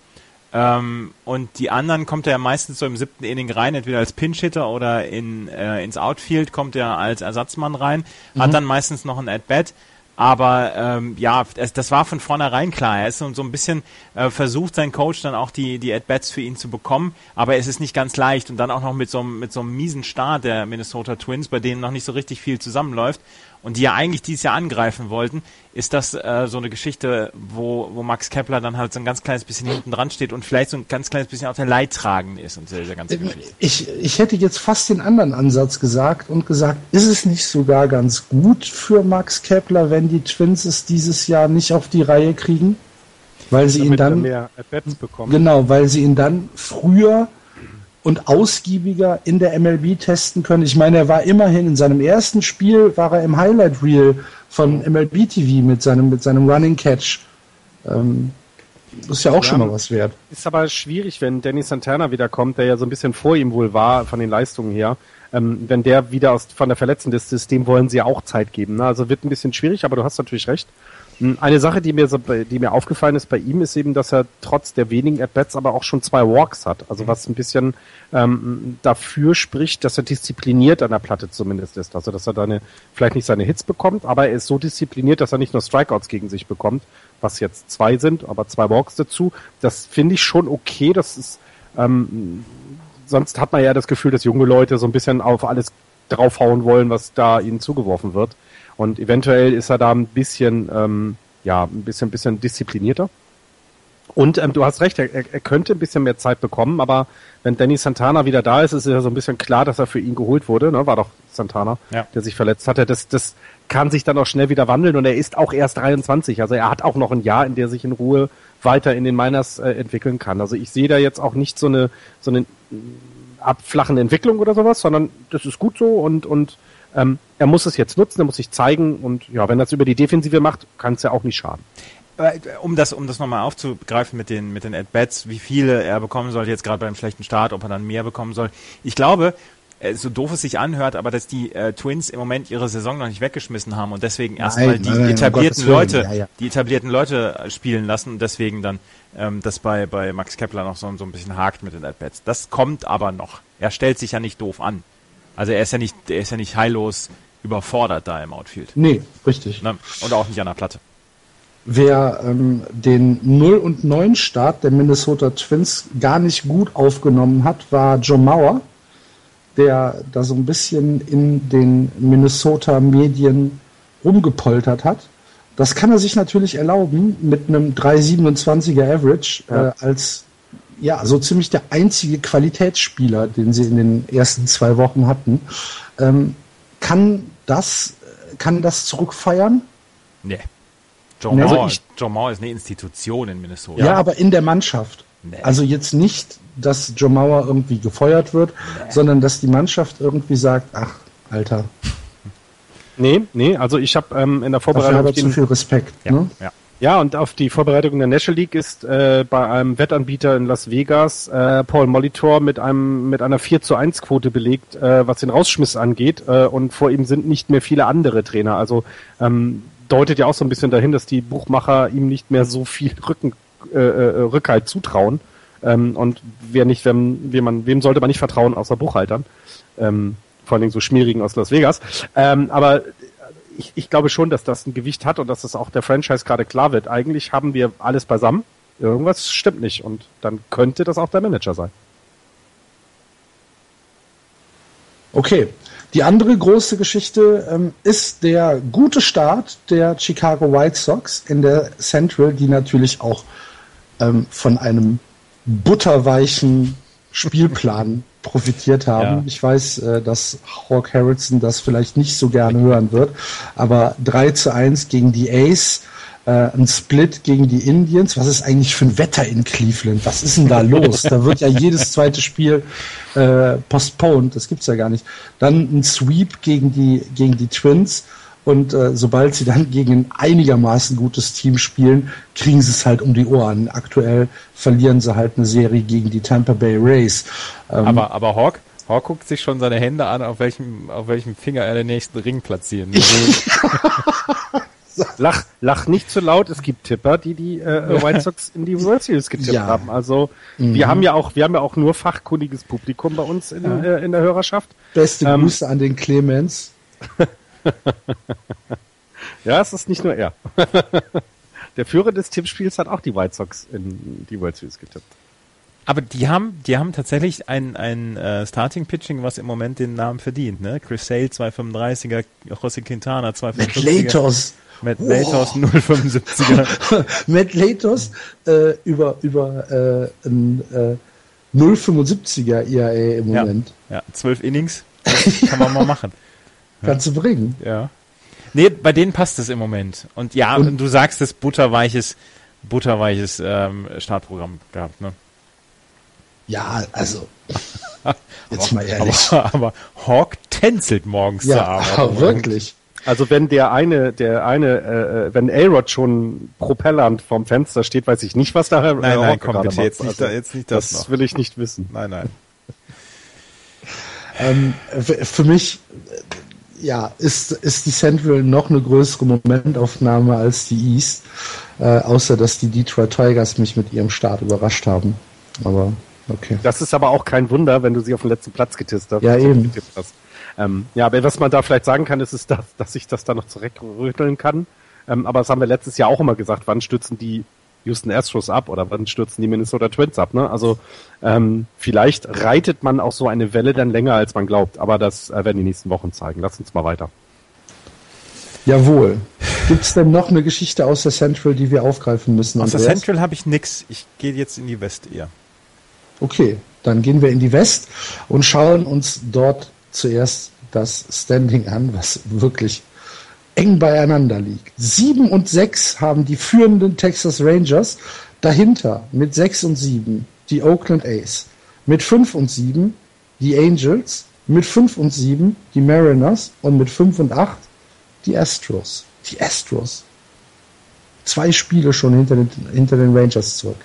Ähm, und die anderen kommt er meistens so im siebten Inning rein, entweder als Pinch-Hitter oder in, äh, ins Outfield kommt er als Ersatzmann rein, mhm. hat dann meistens noch ein At-Bat. Aber ähm, ja, das, das war von vornherein klar. Er ist so, so ein bisschen äh, versucht, sein Coach dann auch die, die At-Bats für ihn zu bekommen, aber es ist nicht ganz leicht. Und dann auch noch mit so, mit so einem miesen Start der Minnesota Twins, bei denen noch nicht so richtig viel zusammenläuft und die ja eigentlich dieses Jahr angreifen wollten, ist das äh, so eine Geschichte, wo, wo Max Kepler dann halt so ein ganz kleines bisschen hinten dran steht und vielleicht so ein ganz kleines bisschen auch der Leidtragende ist und dieser ganze Geschichte. Ich, ich hätte jetzt fast den anderen Ansatz gesagt und gesagt, ist es nicht sogar ganz gut für Max Kepler, wenn die Twins es dieses Jahr nicht auf die Reihe kriegen? Weil sie ihn dann mehr bekommen. Genau, weil sie ihn dann früher und ausgiebiger in der MLB testen können. Ich meine, er war immerhin in seinem ersten Spiel, war er im Highlight Reel von MLB TV mit seinem, mit seinem Running Catch. Ähm, das ist ja auch ja, schon mal was wert. Ist aber schwierig, wenn Danny Santana wiederkommt, der ja so ein bisschen vor ihm wohl war von den Leistungen her. Ähm, wenn der wieder aus, von der Verletztenliste ist, dem wollen sie auch Zeit geben. Ne? Also wird ein bisschen schwierig, aber du hast natürlich recht. Hm, eine Sache, die mir, so, die mir aufgefallen ist bei ihm, ist eben, dass er trotz der wenigen At-Bats aber auch schon zwei Walks hat. Also mhm. was ein bisschen ähm, dafür spricht, dass er diszipliniert an der Platte zumindest ist. Also dass er dann vielleicht nicht seine Hits bekommt, aber er ist so diszipliniert, dass er nicht nur Strikeouts gegen sich bekommt, was jetzt zwei sind, aber zwei Walks dazu. Das finde ich schon okay. Das ist ähm, sonst hat man ja das Gefühl, dass junge Leute so ein bisschen auf alles draufhauen wollen, was da ihnen zugeworfen wird. Und eventuell ist er da ein bisschen, ähm, ja, ein bisschen, bisschen disziplinierter. Und ähm, du hast recht, er, er könnte ein bisschen mehr Zeit bekommen, aber wenn Danny Santana wieder da ist, ist ja so ein bisschen klar, dass er für ihn geholt wurde. Ne? War doch Santana, ja. der sich verletzt hatte. Das, das kann sich dann auch schnell wieder wandeln und er ist auch erst 23. Also er hat auch noch ein Jahr, in der sich in Ruhe weiter in den Miners äh, entwickeln kann. Also ich sehe da jetzt auch nicht so eine so eine abflachende Entwicklung oder sowas, sondern das ist gut so und und ähm, er muss es jetzt nutzen, er muss sich zeigen und ja, wenn er es über die Defensive macht, kann es ja auch nicht schaden. Äh, um das, um das nochmal aufzugreifen mit den, mit den At-Bats, wie viele er bekommen sollte, jetzt gerade beim schlechten Start, ob er dann mehr bekommen soll. Ich glaube, äh, so doof es sich anhört, aber dass die äh, Twins im Moment ihre Saison noch nicht weggeschmissen haben und deswegen erstmal die nein, etablierten Leute, ja, ja. die etablierten Leute spielen lassen und deswegen dann ähm, das bei, bei Max Kepler noch so, so ein bisschen hakt mit den At-Bats. Das kommt aber noch. Er stellt sich ja nicht doof an. Also er ist ja nicht, er ist ja nicht heillos überfordert da im Outfield. Nee, richtig. Ne? Und auch nicht an der Platte. Wer ähm, den 0 und 9 Start der Minnesota Twins gar nicht gut aufgenommen hat, war Joe Mauer, der da so ein bisschen in den Minnesota Medien rumgepoltert hat. Das kann er sich natürlich erlauben mit einem 3,27er Average ja. äh, als ja, so ziemlich der einzige Qualitätsspieler, den sie in den ersten zwei Wochen hatten. Ähm, kann das, kann das zurückfeiern? Nee. John, also John Mauer ist eine Institution in Minnesota. Ja, aber in der Mannschaft. Nee. Also jetzt nicht, dass John Mauer irgendwie gefeuert wird, sondern dass die Mannschaft irgendwie sagt, ach, Alter. Nee, nee, also ich habe ähm, in der Dafür Vorbereitung er den, zu viel Respekt. Ja, Ne? ja. Ja, und auf die Vorbereitung der National League ist äh, bei einem Wettanbieter in Las Vegas äh, Paul Molitor mit einem mit einer 4 zu 1 Quote belegt, äh, was den Rausschmiss angeht. Äh, und vor ihm sind nicht mehr viele andere Trainer. Also ähm, deutet ja auch so ein bisschen dahin, dass die Buchmacher ihm nicht mehr so viel Rücken, äh, äh, Rückhalt zutrauen. Ähm, und wer nicht, wem, wem, man, wem sollte man nicht vertrauen, außer Buchhaltern. Ähm, vor allen Dingen so schmierigen aus Las Vegas. Ähm, aber ich, ich glaube schon, dass das ein Gewicht hat und dass das auch der Franchise gerade klar wird. Eigentlich haben wir alles beisammen. Irgendwas stimmt nicht und dann könnte das auch der Manager sein. Okay. Die andere große Geschichte ähm, ist der gute Start der Chicago White Sox in der Central, die natürlich auch ähm, von einem butterweichen Spielplan profitiert haben. Ja. Ich weiß, äh, dass Hawk Harrelson das vielleicht nicht so gerne hören wird, aber 3 zu 1 gegen die Ace, äh, ein Split gegen die Indians. Was ist eigentlich für ein Wetter in Cleveland? Was ist denn da los? Da wird ja jedes zweite Spiel äh, postponed. Das gibt's ja gar nicht. Dann ein Sweep gegen die, gegen die Twins. Und äh, sobald sie dann gegen ein einigermaßen gutes Team spielen, kriegen sie es halt um die Ohren. Aktuell verlieren sie halt eine Serie gegen die Tampa Bay Rays. Ähm, Aber, aber Hawk, Hawk guckt sich schon seine Hände an, auf welchem, auf welchem Finger er den nächsten Ring platzieren will. Lach, lach nicht zu laut. Es gibt Tipper, die die äh, White Sox in die World Series getippt Ja. haben. Also wir haben ja auch, wir haben ja auch nur fachkundiges Publikum bei uns in, äh, in der Hörerschaft. beste ähm, Grüße an den Clemens. Ja, es ist nicht nur er. der Führer des Tippspiels hat auch die White Sox in die World Series getippt. Aber die haben, die haben tatsächlich ein, ein äh, Starting Pitching, was im Moment den Namen verdient, ne? Chris Sale 235er, José Quintana Matt 255er, Latos. Matt Latos 075er. Matt Latos äh, über, über äh, ein äh, 075er IAA im ja, Moment. ja, zwölf Innings, kann man mal machen. Kannst du bringen. Ja. Nee, bei denen passt es im Moment. Und ja, Und- du sagst es butterweiches, butterweiches ähm, Startprogramm gehabt, ne? Ja, also. Jetzt mal ehrlich. Aber, aber Hawk tänzelt morgens zur ja, Arbeit. aber wirklich. Also wenn der eine, der eine, äh, äh, wenn A-Rod schon propellernd vorm Fenster steht, weiß ich nicht, was da Nein, nein, Hawk komm gerade bitte, macht. jetzt nicht, da, jetzt nicht das, Das noch. will ich nicht wissen. Nein, nein. Ähm, für mich, äh, ja, ist, ist die Central noch eine größere Momentaufnahme als die East. Äh, außer, dass die Detroit Tigers mich mit ihrem Start überrascht haben. Aber, okay. Das ist aber auch kein Wunder, wenn du sie auf den letzten Platz getippt hast. Ja, eben. Getippt hast. Ähm, ja, aber was man da vielleicht sagen kann, ist, ist das, dass ich das da noch zurückrütteln kann. Ähm, aber das haben wir letztes Jahr auch immer gesagt, wann stürzen die Houston Astros ab oder wann stürzen die Minnesota Twins ab. Ne? Also ähm, vielleicht reitet man auch so eine Welle dann länger, als man glaubt. Aber das äh, werden die nächsten Wochen zeigen. Lass uns mal weiter. Jawohl. Gibt es denn noch eine Geschichte aus der Central, die wir aufgreifen müssen? Aus der? Central habe ich nix. Ich gehe jetzt in die West eher. Okay, dann gehen wir in die West und schauen uns dort zuerst das Standing an, was wirklich eng beieinander liegt. Sieben und sechs haben die führenden Texas Rangers, dahinter mit sechs und sieben die Oakland A's, mit fünf und sieben die Angels, mit fünf und sieben die Mariners und mit fünf und acht die Astros. Die Astros. Zwei Spiele schon hinter den, hinter den Rangers zurück.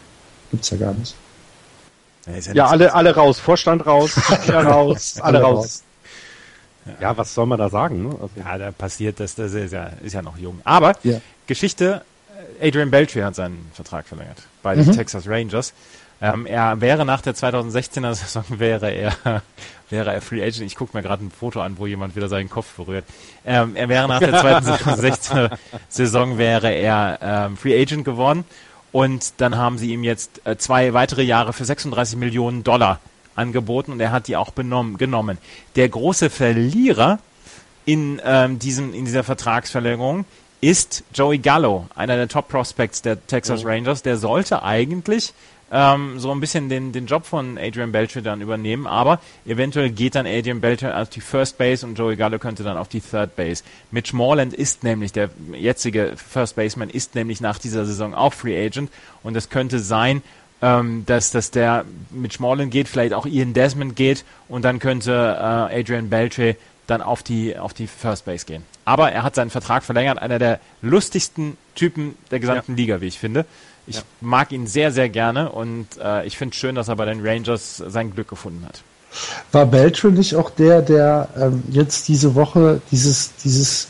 Gibt's ja gar nicht. Ja, nicht- alle, alle raus. Vorstand raus, Spieler raus, alle Alle raus. raus. Ja, was soll man da sagen? Ne? Also, Ja, da passiert das, das ist ja, ist ja noch jung. Aber Ja. Geschichte, äh, Adrian Beltre hat seinen Vertrag verlängert bei Mhm. den Texas Rangers. Ähm, er wäre nach der 2016er Saison wäre er wäre er Free Agent. Ich gucke mir gerade ein Foto an, wo jemand wieder seinen Kopf berührt. Ähm, er wäre nach der 2016er Saison wäre er ähm, Free Agent geworden und dann haben sie ihm jetzt äh, zwei weitere Jahre für 36 Millionen Dollar angeboten und er hat die auch benommen, genommen. Der große Verlierer in, ähm, diesem, in dieser Vertragsverlängerung ist Joey Gallo, einer der Top Prospects der Texas Rangers. Der sollte eigentlich ähm, so ein bisschen den, den Job von Adrian Beltre dann übernehmen, aber eventuell geht dann Adrian Beltre auf die First Base und Joey Gallo könnte dann auf die Third Base. Mitch Moreland ist nämlich, der jetzige First Baseman ist nämlich nach dieser Saison auch Free Agent und es könnte sein, ähm, dass, dass der Mitch Moreland geht, vielleicht auch Ian Desmond geht und dann könnte äh, Adrian Beltre dann auf die, auf die First Base gehen. Aber er hat seinen Vertrag verlängert, einer der lustigsten Typen der gesamten ja. Liga, wie ich finde. Ich ja. mag ihn sehr, sehr gerne und äh, ich finde es schön, dass er bei den Rangers sein Glück gefunden hat. War Beltran nicht auch der, der ähm, jetzt diese Woche dieses, dieses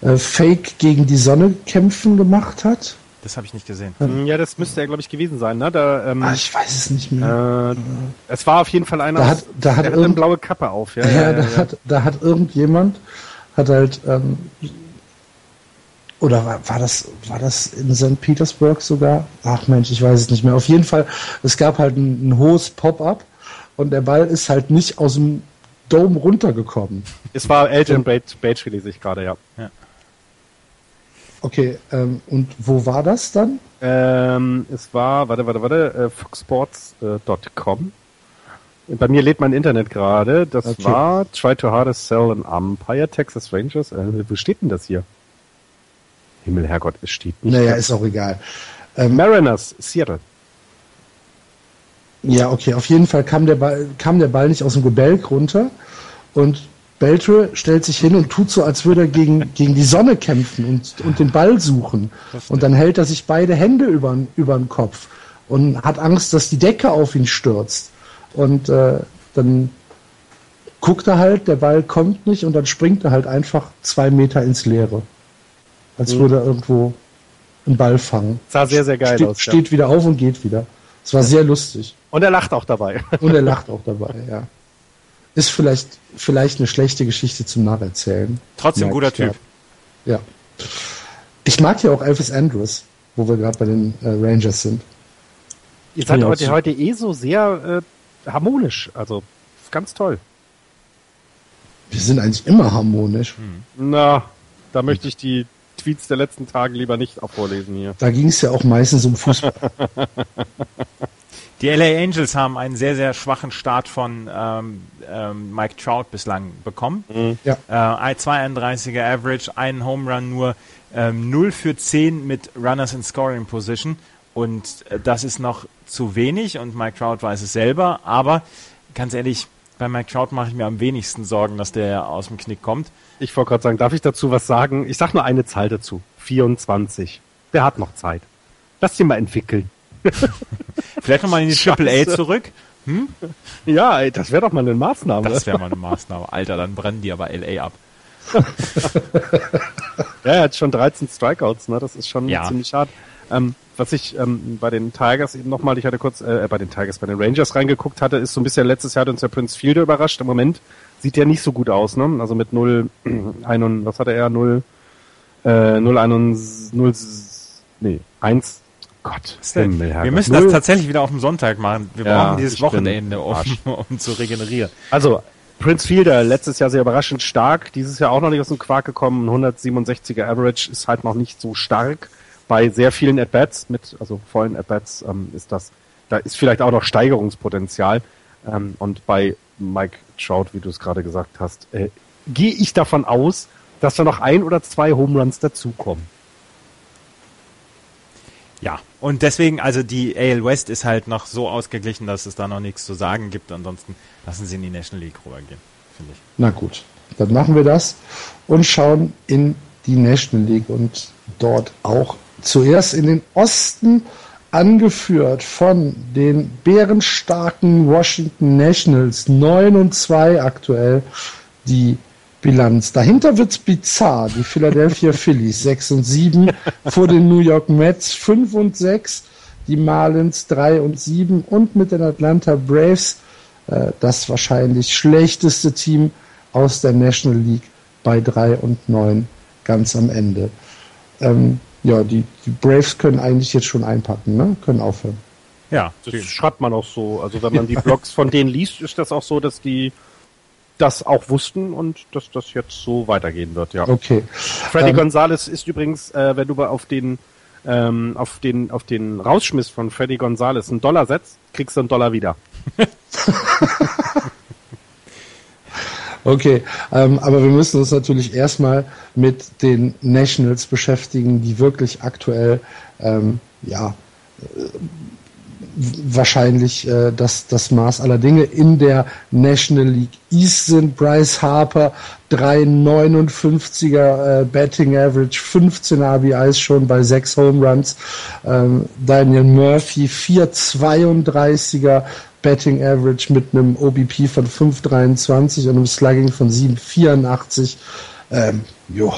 äh, Fake gegen die Sonne kämpfen gemacht hat? Das habe ich nicht gesehen. Ja, das müsste er, glaube ich, gewesen sein. Ne? Da, ähm, ah, ich weiß es nicht mehr. Äh, es war auf jeden Fall einer, da hat, da hat, eine blaue Kappe auf. Ja, ja, ja, da, ja. Hat, da hat irgendjemand, hat halt, ähm, oder war, war, das, war das in St. Petersburg sogar? Ach Mensch, ich weiß es nicht mehr. Auf jeden Fall, es gab halt ein, ein hohes Pop-up und der Ball ist halt nicht aus dem Dome runtergekommen. Es war Elton Page, lese ich gerade, ja. ja. Okay, ähm, und wo war das dann? Ähm, es war, warte, warte, warte, äh, foxsports.com. Bei mir lädt mein Internet gerade. Das okay. war Try to Hardest Sell an Umpire, Texas Rangers. Äh, wo steht denn das hier? Himmel, Herrgott, es steht nicht. Naja, ist auch egal. Ähm, Mariners, Seattle. Ja, okay, auf jeden Fall kam der Ball, kam der Ball nicht aus dem Gebälk runter und Beltre stellt sich hin und tut so, als würde er gegen, gegen die Sonne kämpfen und, und den Ball suchen. Und dann hält er sich beide Hände über, über den Kopf und hat Angst, dass die Decke auf ihn stürzt. Und äh, dann guckt er halt, der Ball kommt nicht und dann springt er halt einfach zwei Meter ins Leere. Als mhm. würde er irgendwo einen Ball fangen. Sah sehr, sehr geil Ste aus. Steht ja. wieder auf und geht wieder. Es war sehr lustig. Und er lacht auch dabei. Und er lacht auch dabei, ja. Ist vielleicht, vielleicht eine schlechte Geschichte zum Nacherzählen. Trotzdem guter Typ. Ja. Ich mag ja auch Elvis Andrews, wo wir gerade bei den äh, Rangers sind. Ihr seid heute, heute eh so sehr äh, harmonisch. Also, ganz toll. Wir sind eigentlich immer harmonisch. Hm. Na, da möchte ich die Tweets der letzten Tage lieber nicht vorlesen hier. Da ging es ja auch meistens um Fußball. Die LA Angels haben einen sehr, sehr schwachen Start von ähm, ähm, Mike Trout bislang bekommen. Mhm. Ja. Äh, 2,31er Average, einen Home Run nur, ähm, 0 für 10 mit Runners in Scoring Position. Und äh, das ist noch zu wenig und Mike Trout weiß es selber. Aber ganz ehrlich, bei Mike Trout mache ich mir am wenigsten Sorgen, dass der aus dem Knick kommt. Ich wollte gerade sagen, darf ich dazu was sagen? Ich sage nur eine Zahl dazu. 24. Der hat noch Zeit. Lass ihn mal entwickeln. Vielleicht nochmal in die Triple A zurück. Hm? Ja, ey, das wäre doch mal eine Maßnahme. Das wäre mal eine Maßnahme. Alter, dann brennen die aber LA ab. ja, er hat schon 13 Strikeouts, ne? Das ist schon ja. ziemlich hart. Ähm, was ich ähm, bei den Tigers eben nochmal, ich hatte kurz äh, bei den Tigers, bei den Rangers reingeguckt hatte, ist so ein bisschen letztes Jahr hat uns der Prince Fielder überrascht. Im Moment sieht der nicht so gut aus, ne? Also mit 0, 1, was hatte er? 0, äh, 0, 1, 0, nee, 1, Gott, Himmel, Wir müssen Null. das tatsächlich wieder auf dem Sonntag machen. Wir ja, brauchen dieses Wochenende, um, um zu regenerieren. Also, Prince Fielder, letztes Jahr sehr überraschend stark, dieses Jahr auch noch nicht aus dem Quark gekommen. 167er Average ist halt noch nicht so stark. Bei sehr vielen At-Bats, mit, also vollen At-Bats, ähm, ist das, da ist vielleicht auch noch Steigerungspotenzial. Ähm, und bei Mike Trout, wie du es gerade gesagt hast, äh, gehe ich davon aus, dass da noch ein oder zwei Home Runs dazukommen. Ja, und deswegen, also die AL West ist halt noch so ausgeglichen, dass es da noch nichts zu sagen gibt. Ansonsten lassen sie in die National League rübergehen, finde ich. Na gut, dann machen wir das und schauen in die National League und dort auch zuerst in den Osten angeführt von den bärenstarken Washington Nationals 9 und 2 aktuell die Bilanz. Dahinter wird's bizarr. Die Philadelphia Phillies 6 und 7 vor den New York Mets 5 und 6, die Marlins 3 und 7 und mit den Atlanta Braves äh, das wahrscheinlich schlechteste Team aus der National League bei 3 und 9 ganz am Ende. Ähm, ja, die, die Braves können eigentlich jetzt schon einpacken, ne? Können aufhören. Ja, das schreibt man auch so. Also wenn man die Blogs von denen liest, ist das auch so, dass die das auch wussten und dass das jetzt so weitergehen wird, ja. Okay. Freddy ähm, Gonzalez ist übrigens, äh, wenn du auf den ähm, auf den auf den Rausschmiss von Freddy Gonzalez einen Dollar setzt, kriegst du einen Dollar wieder. okay, ähm, aber wir müssen uns natürlich erstmal mit den Nationals beschäftigen, die wirklich aktuell ähm, ja wahrscheinlich äh, das, das Maß aller Dinge. In der National League East sind Bryce Harper 3,59er äh, Betting Average, 15 RBIs schon bei 6 Home Runs. Ähm, Daniel Murphy 4,32er Betting Average mit einem OBP von 5,23 und einem Slugging von 7,84. Ähm, jo,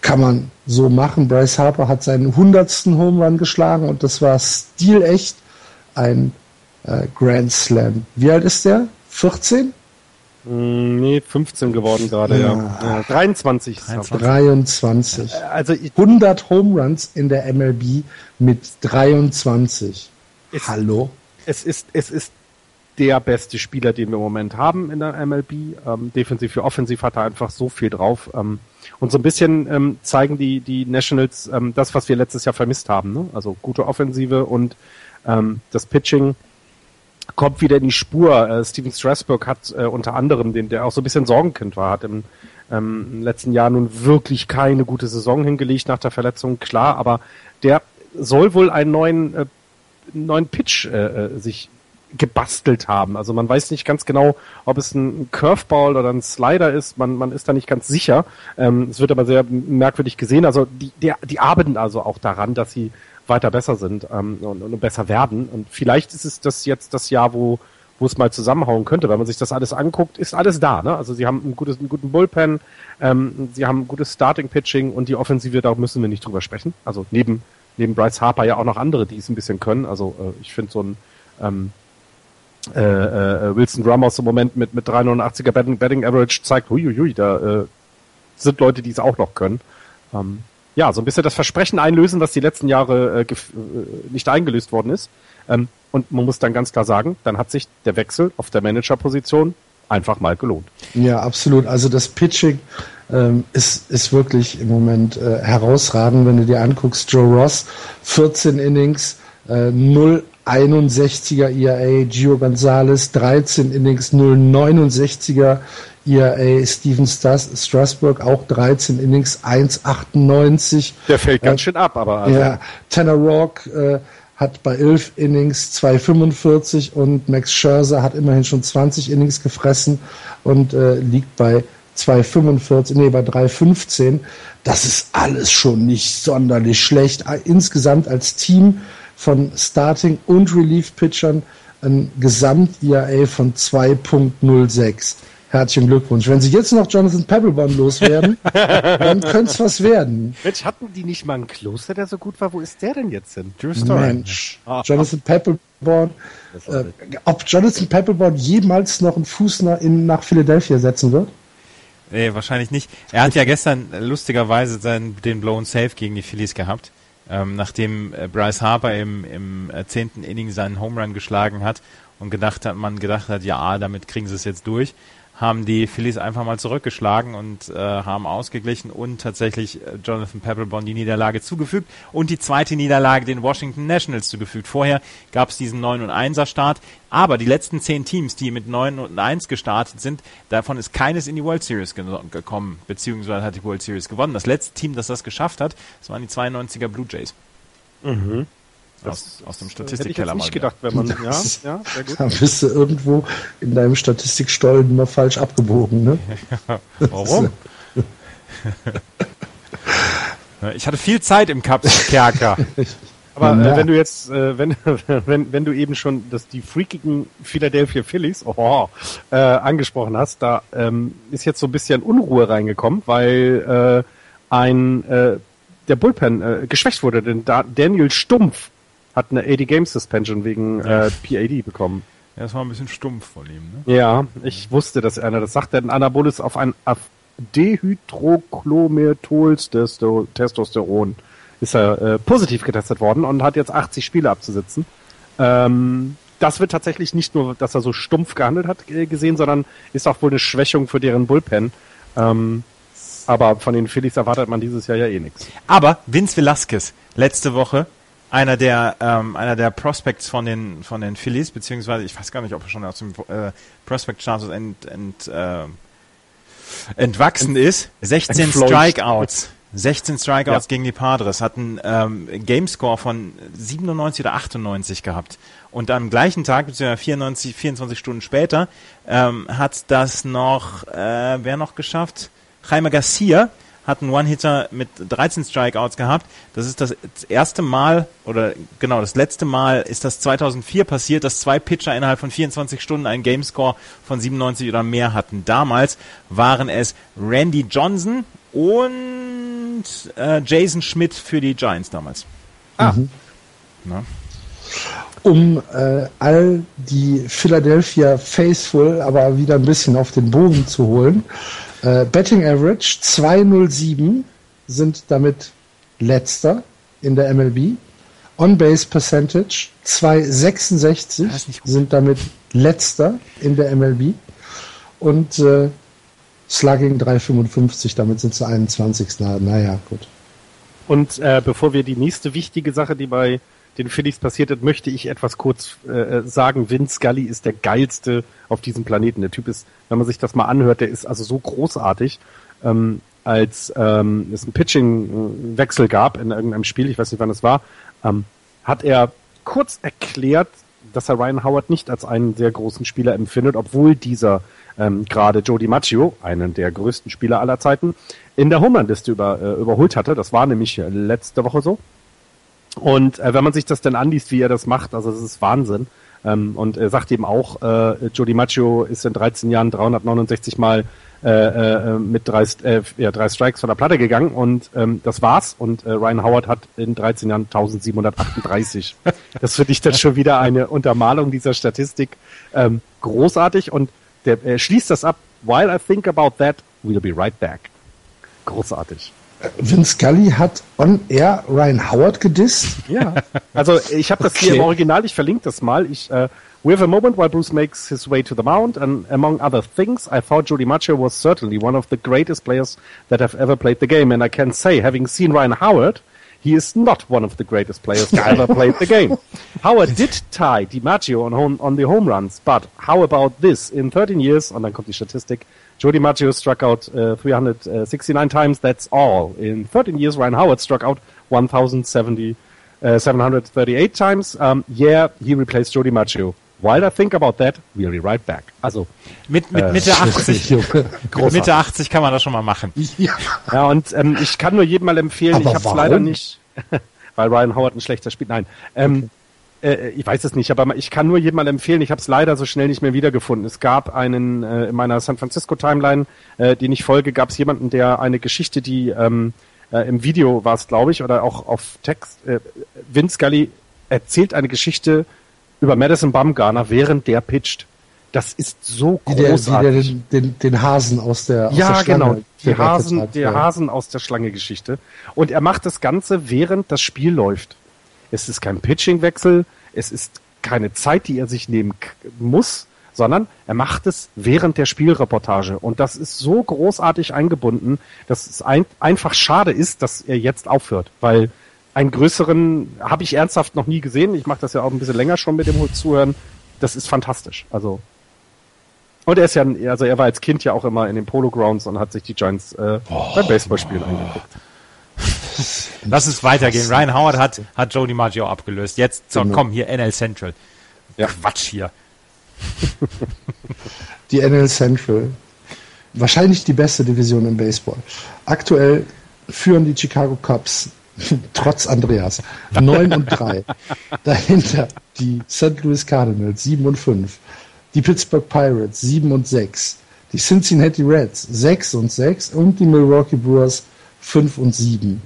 kann man so machen. Bryce Harper hat seinen 100. Home Run geschlagen und das war stilecht ein äh, Grand Slam. Wie alt ist der? 14? Mm, nee, 15 geworden gerade, ja. ja. ja 23. 23. 23. Also 100 Home Runs in der MLB mit 23. Es, Hallo? Es ist, es ist der beste Spieler, den wir im Moment haben in der MLB. Ähm, defensiv wie offensiv hat er einfach so viel drauf. Ähm, und so ein bisschen ähm, zeigen die, die Nationals ähm, das, was wir letztes Jahr vermisst haben. Ne? Also gute Offensive und ähm, das Pitching kommt wieder in die Spur. Äh, Steven Strasburg hat äh, unter anderem, den, der auch so ein bisschen Sorgenkind war, hat im, ähm, im letzten Jahr nun wirklich keine gute Saison hingelegt nach der Verletzung, klar, aber der soll wohl einen neuen, äh, neuen Pitch äh, äh sich gebastelt haben. Also man weiß nicht ganz genau, ob es ein Curveball oder ein Slider ist. Man, man ist da nicht ganz sicher. Ähm, es wird aber sehr merkwürdig gesehen. Also die, die, die arbeiten also auch daran, dass sie weiter besser sind ähm, und, und besser werden. Und vielleicht ist es das jetzt das Jahr, wo wo es mal zusammenhauen könnte. Wenn man sich das alles anguckt, ist alles da. Ne? Also sie haben ein gutes, einen guten Bullpen, ähm, sie haben ein gutes Starting-Pitching und die Offensive, da müssen wir nicht drüber sprechen. Also neben, neben Bryce Harper ja auch noch andere, die es ein bisschen können. Also äh, ich finde so ein ähm, äh, äh, Wilson Ramos im Moment mit, mit 389er Betting, Betting Average zeigt, huiuiui, da äh, sind Leute, die es auch noch können. Ähm, ja, so ein bisschen das Versprechen einlösen, was die letzten Jahre äh, äh, nicht eingelöst worden ist. Ähm, und man muss dann ganz klar sagen, dann hat sich der Wechsel auf der Managerposition einfach mal gelohnt. Ja, absolut. Also das Pitching ähm, ist, ist wirklich im Moment äh, herausragend, wenn du dir anguckst, Joe Ross, 14 Innings, äh, 0 61er ERA, Gio Gonzalez, 13 Innings, 069er ERA Steven Strasburg auch 13 Innings 1,98. Der fällt ganz äh, schön ab, aber. Also. Ja, Tanner Rock äh, hat bei 11 Innings 2,45 und Max Scherzer hat immerhin schon 20 Innings gefressen und äh, liegt bei 2,45, nee, bei 3,15. Das ist alles schon nicht sonderlich schlecht. Insgesamt als Team von Starting- und Relief-Pitchern ein Gesamt-ERA von 2,06. Herzlichen Glückwunsch. Wenn Sie jetzt noch Jonathan Pebbleborn loswerden, dann könnte es was werden. Mensch, hatten die nicht mal einen Kloster, der so gut war? Wo ist der denn jetzt hin? Mensch, Jonathan Peppelborn. Äh, ob Jonathan Peppelborn jemals noch einen Fuß nach, in, nach Philadelphia setzen wird? Nee, wahrscheinlich nicht. Er hat ja gestern lustigerweise seinen, den Blown Safe gegen die Phillies gehabt. Ähm, nachdem äh, Bryce Harper im, im äh, zehnten Inning seinen Home Run geschlagen hat und gedacht hat, man gedacht hat, ja, damit kriegen sie es jetzt durch, haben die Phillies einfach mal zurückgeschlagen und äh, haben ausgeglichen und tatsächlich äh, Jonathan Pepperborn die Niederlage zugefügt und die zweite Niederlage den Washington Nationals zugefügt. Vorher gab es diesen 9 und 1er Start, aber die letzten zehn Teams, die mit 9 und 1 gestartet sind, davon ist keines in die World Series ge gekommen, beziehungsweise hat die World Series gewonnen. Das letzte Team, das das geschafft hat, das waren die 92er Blue Jays. Mhm. Das aus, aus dem Statistikkeller hätte ich nicht gedacht, wenn man, ja, ja, sehr gut. Da bist du irgendwo in deinem Statistikstollen mal falsch abgebogen, ne? Warum? ich hatte viel Zeit im Kerker. Aber äh, wenn du jetzt, äh, wenn, wenn, wenn du eben schon das, die freakigen Philadelphia Phillies oh, äh, angesprochen hast, da ähm, ist jetzt so ein bisschen Unruhe reingekommen, weil äh, ein äh, der Bullpen äh, geschwächt wurde, denn da Daniel Stumpf hat eine 80 Game Suspension wegen äh, PAD bekommen. Ja, das war ein bisschen stumpf von ihm, ne? Ja, ich wusste, dass einer das sagt. Denn Anabolis auf ein auf Dehydrochlomethol-Testosteron ist er äh, positiv getestet worden und hat jetzt 80 Spiele abzusitzen. Ähm, das wird tatsächlich nicht nur, dass er so stumpf gehandelt hat, äh, gesehen, sondern ist auch wohl eine Schwächung für deren Bullpen. Ähm, aber von den Phillies erwartet man dieses Jahr ja eh nichts. Aber Vince Velasquez, letzte Woche einer der ähm, einer der Prospects von den von den Phillies beziehungsweise ich weiß gar nicht, ob er schon aus dem äh, Prospect Status ent, ent, äh, entwachsen ent, ist. 16 Strikeouts. 16 Strikeouts ja. gegen die Padres, hatten ähm, Gamescore von 97 oder 98 gehabt. Und am gleichen Tag, beziehungsweise 94, 24 Stunden später, ähm, hat das noch, äh, wer noch geschafft? Jaime Garcia hat einen One-Hitter mit 13 Strikeouts gehabt. Das ist das erste Mal, oder genau, das letzte Mal ist das 2004 passiert, dass zwei Pitcher innerhalb von 24 Stunden einen Gamescore von 97 oder mehr hatten. Damals waren es Randy Johnson und äh, Jason Schmidt für die Giants damals. Ah. Mhm. Um äh, all die Philadelphia Faithful aber wieder ein bisschen auf den Boden zu holen. Äh, Betting Average 207 sind damit letzter in der MLB. On-Base Percentage 266 sind damit letzter in der MLB. Und äh, Slugging 355, damit sind sie 21. Na, naja, gut. Und äh, bevor wir die nächste wichtige Sache, die bei den Phillies passiert ist, möchte ich etwas kurz äh, sagen. Vince Scully ist der geilste auf diesem Planeten. Der Typ ist, wenn man sich das mal anhört, der ist also so großartig. Ähm, als ähm, es einen Pitching-Wechsel gab in irgendeinem Spiel, ich weiß nicht wann es war, ähm, hat er kurz erklärt, dass er Ryan Howard nicht als einen sehr großen Spieler empfindet, obwohl dieser ähm, gerade Joe DiMaggio, einen der größten Spieler aller Zeiten, in der Homerun-Liste über, äh, überholt hatte. Das war nämlich letzte Woche so. Und äh, wenn man sich das dann anliest, wie er das macht, also das ist Wahnsinn. Ähm, und er sagt eben auch, äh, Joe DiMaggio ist in 13 Jahren 369 Mal äh, äh, mit drei, äh, ja, drei Strikes von der Platte gegangen und ähm, das war's. Und äh, Ryan Howard hat in 13 Jahren 1738. das finde ich dann schon wieder eine Untermalung dieser Statistik. Ähm, großartig und der äh, schließt das ab. While I think about that, we'll be right back. Großartig. Vince Scully hat on air Ryan Howard gedisst. Ja, also ich habe das okay. hier im Original, ich verlinke das mal. Ich, uh, we have a moment while Bruce makes his way to the mound, and among other things, I thought Jody Macho was certainly one of the greatest players that have ever played the game, and I can say, having seen Ryan Howard, he is not one of the greatest players that ever played the game. Howard did tie DiMaggio on, home, on the home runs, but how about this? In 13 years, und dann kommt die Statistik, Joe DiMaggio struck out uh, 369 times. That's all. In 13 years, Ryan Howard struck out 1,070, uh, 738 times. Um, yeah, he replaced Joe DiMaggio. While I think about that, we'll be right back. Also mit, mit äh, Mitte 80. Mitte 80 kann man das schon mal machen. Ja, ja und ähm, ich kann nur jedem mal empfehlen. Aber ich habe es leider nicht, weil Ryan Howard ein schlechter spielt. Nein. Ähm, okay äh, ich weiß es nicht, aber ich kann nur mal empfehlen, ich habe es leider so schnell nicht mehr wiedergefunden. Es gab einen, äh, in meiner San Francisco Timeline, äh, den ich folge, gab es jemanden, der eine Geschichte, die ähm, äh, im Video war es, glaube ich, oder auch auf Text, äh, Vince Scully erzählt eine Geschichte über Madison Bumgarner, während der pitcht. Das ist so großartig. Der, den, den, den, Hasen aus der aus Ja, der Schlange, genau. Die Hasen, der. Hasen aus der Schlange-Geschichte. Und er macht das Ganze, während das Spiel läuft. Es ist kein Pitching-Wechsel, es ist keine Zeit, die er sich nehmen muss, sondern er macht es während der Spielreportage. Und das ist so großartig eingebunden, dass es ein, einfach schade ist, dass er jetzt aufhört, weil einen größeren habe ich ernsthaft noch nie gesehen. Ich mache das ja auch ein bisschen länger schon mit dem Zuhören. Das ist fantastisch. Also und er ist ja, also er war als Kind ja auch immer in den Polo Grounds und hat sich die Giants äh, oh, beim Baseballspielen oh. angeguckt. Lass es weitergehen. Ryan Howard hat, hat Joe DiMaggio abgelöst. Jetzt, so, genau. komm, hier NL Central. Ja. Quatsch hier. Die NL Central. Wahrscheinlich die beste Division im Baseball. Aktuell führen die Chicago Cubs, trotz Andreas, 9 und 3. Dahinter die St. Louis Cardinals, 7 und 5. Die Pittsburgh Pirates, 7 und 6. Die Cincinnati Reds, 6 und 6. Und die Milwaukee Brewers, 5 und 7.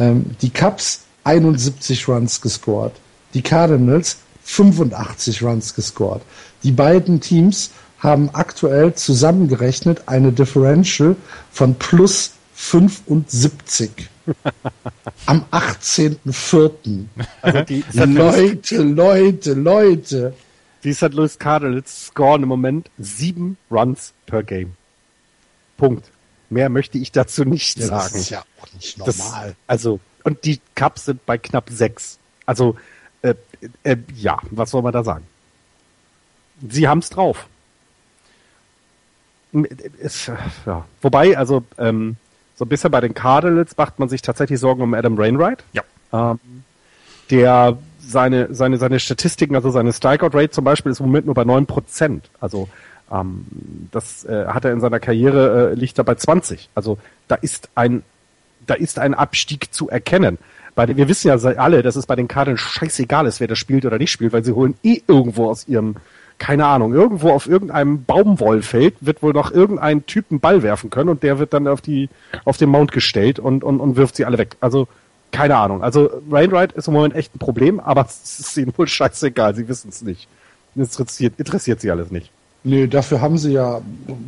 Ähm, die Cubs 71 Runs gescored. Die Cardinals 85 Runs gescored. Die beiden Teams haben aktuell zusammengerechnet eine Differential von plus 75. Am 18.04. Also Leute, Leute, Leute. Die St. Louis Cardinals scoren im Moment sieben Runs per Game. Punkt. Mehr möchte ich dazu nicht ja, sagen. Das ist ja auch nicht normal. Das, also, und die Cups sind bei knapp sechs. Also, äh, äh, ja, was soll man da sagen? Sie haben's drauf. Es, ja. Wobei, also, ähm, so ein bisschen bei den Cardinals macht man sich tatsächlich Sorgen um Adam Rainwright. Ja. Ähm, der seine, seine, seine Statistiken, also seine Strikeout-Rate zum Beispiel ist im Moment nur bei neun Prozent. Also ähm, das äh, hat er in seiner Karriere, äh, liegt er bei 20. Also da ist ein, da ist ein Abstieg zu erkennen. Bei, wir wissen ja alle, dass es bei den Cardinals scheißegal ist, wer das spielt oder nicht spielt, weil sie holen eh irgendwo aus ihrem, keine Ahnung, irgendwo auf irgendeinem Baumwollfeld wird wohl noch irgendein Typ einen Ball werfen können und der wird dann auf die, auf den Mount gestellt und, und, und wirft sie alle weg. Also, keine Ahnung. Also, Rainwright ist im Moment echt ein Problem, aber es ist ihnen wohl scheißegal. Sie wissen es nicht. Interessiert, interessiert sie alles nicht. Nee, dafür haben sie ja,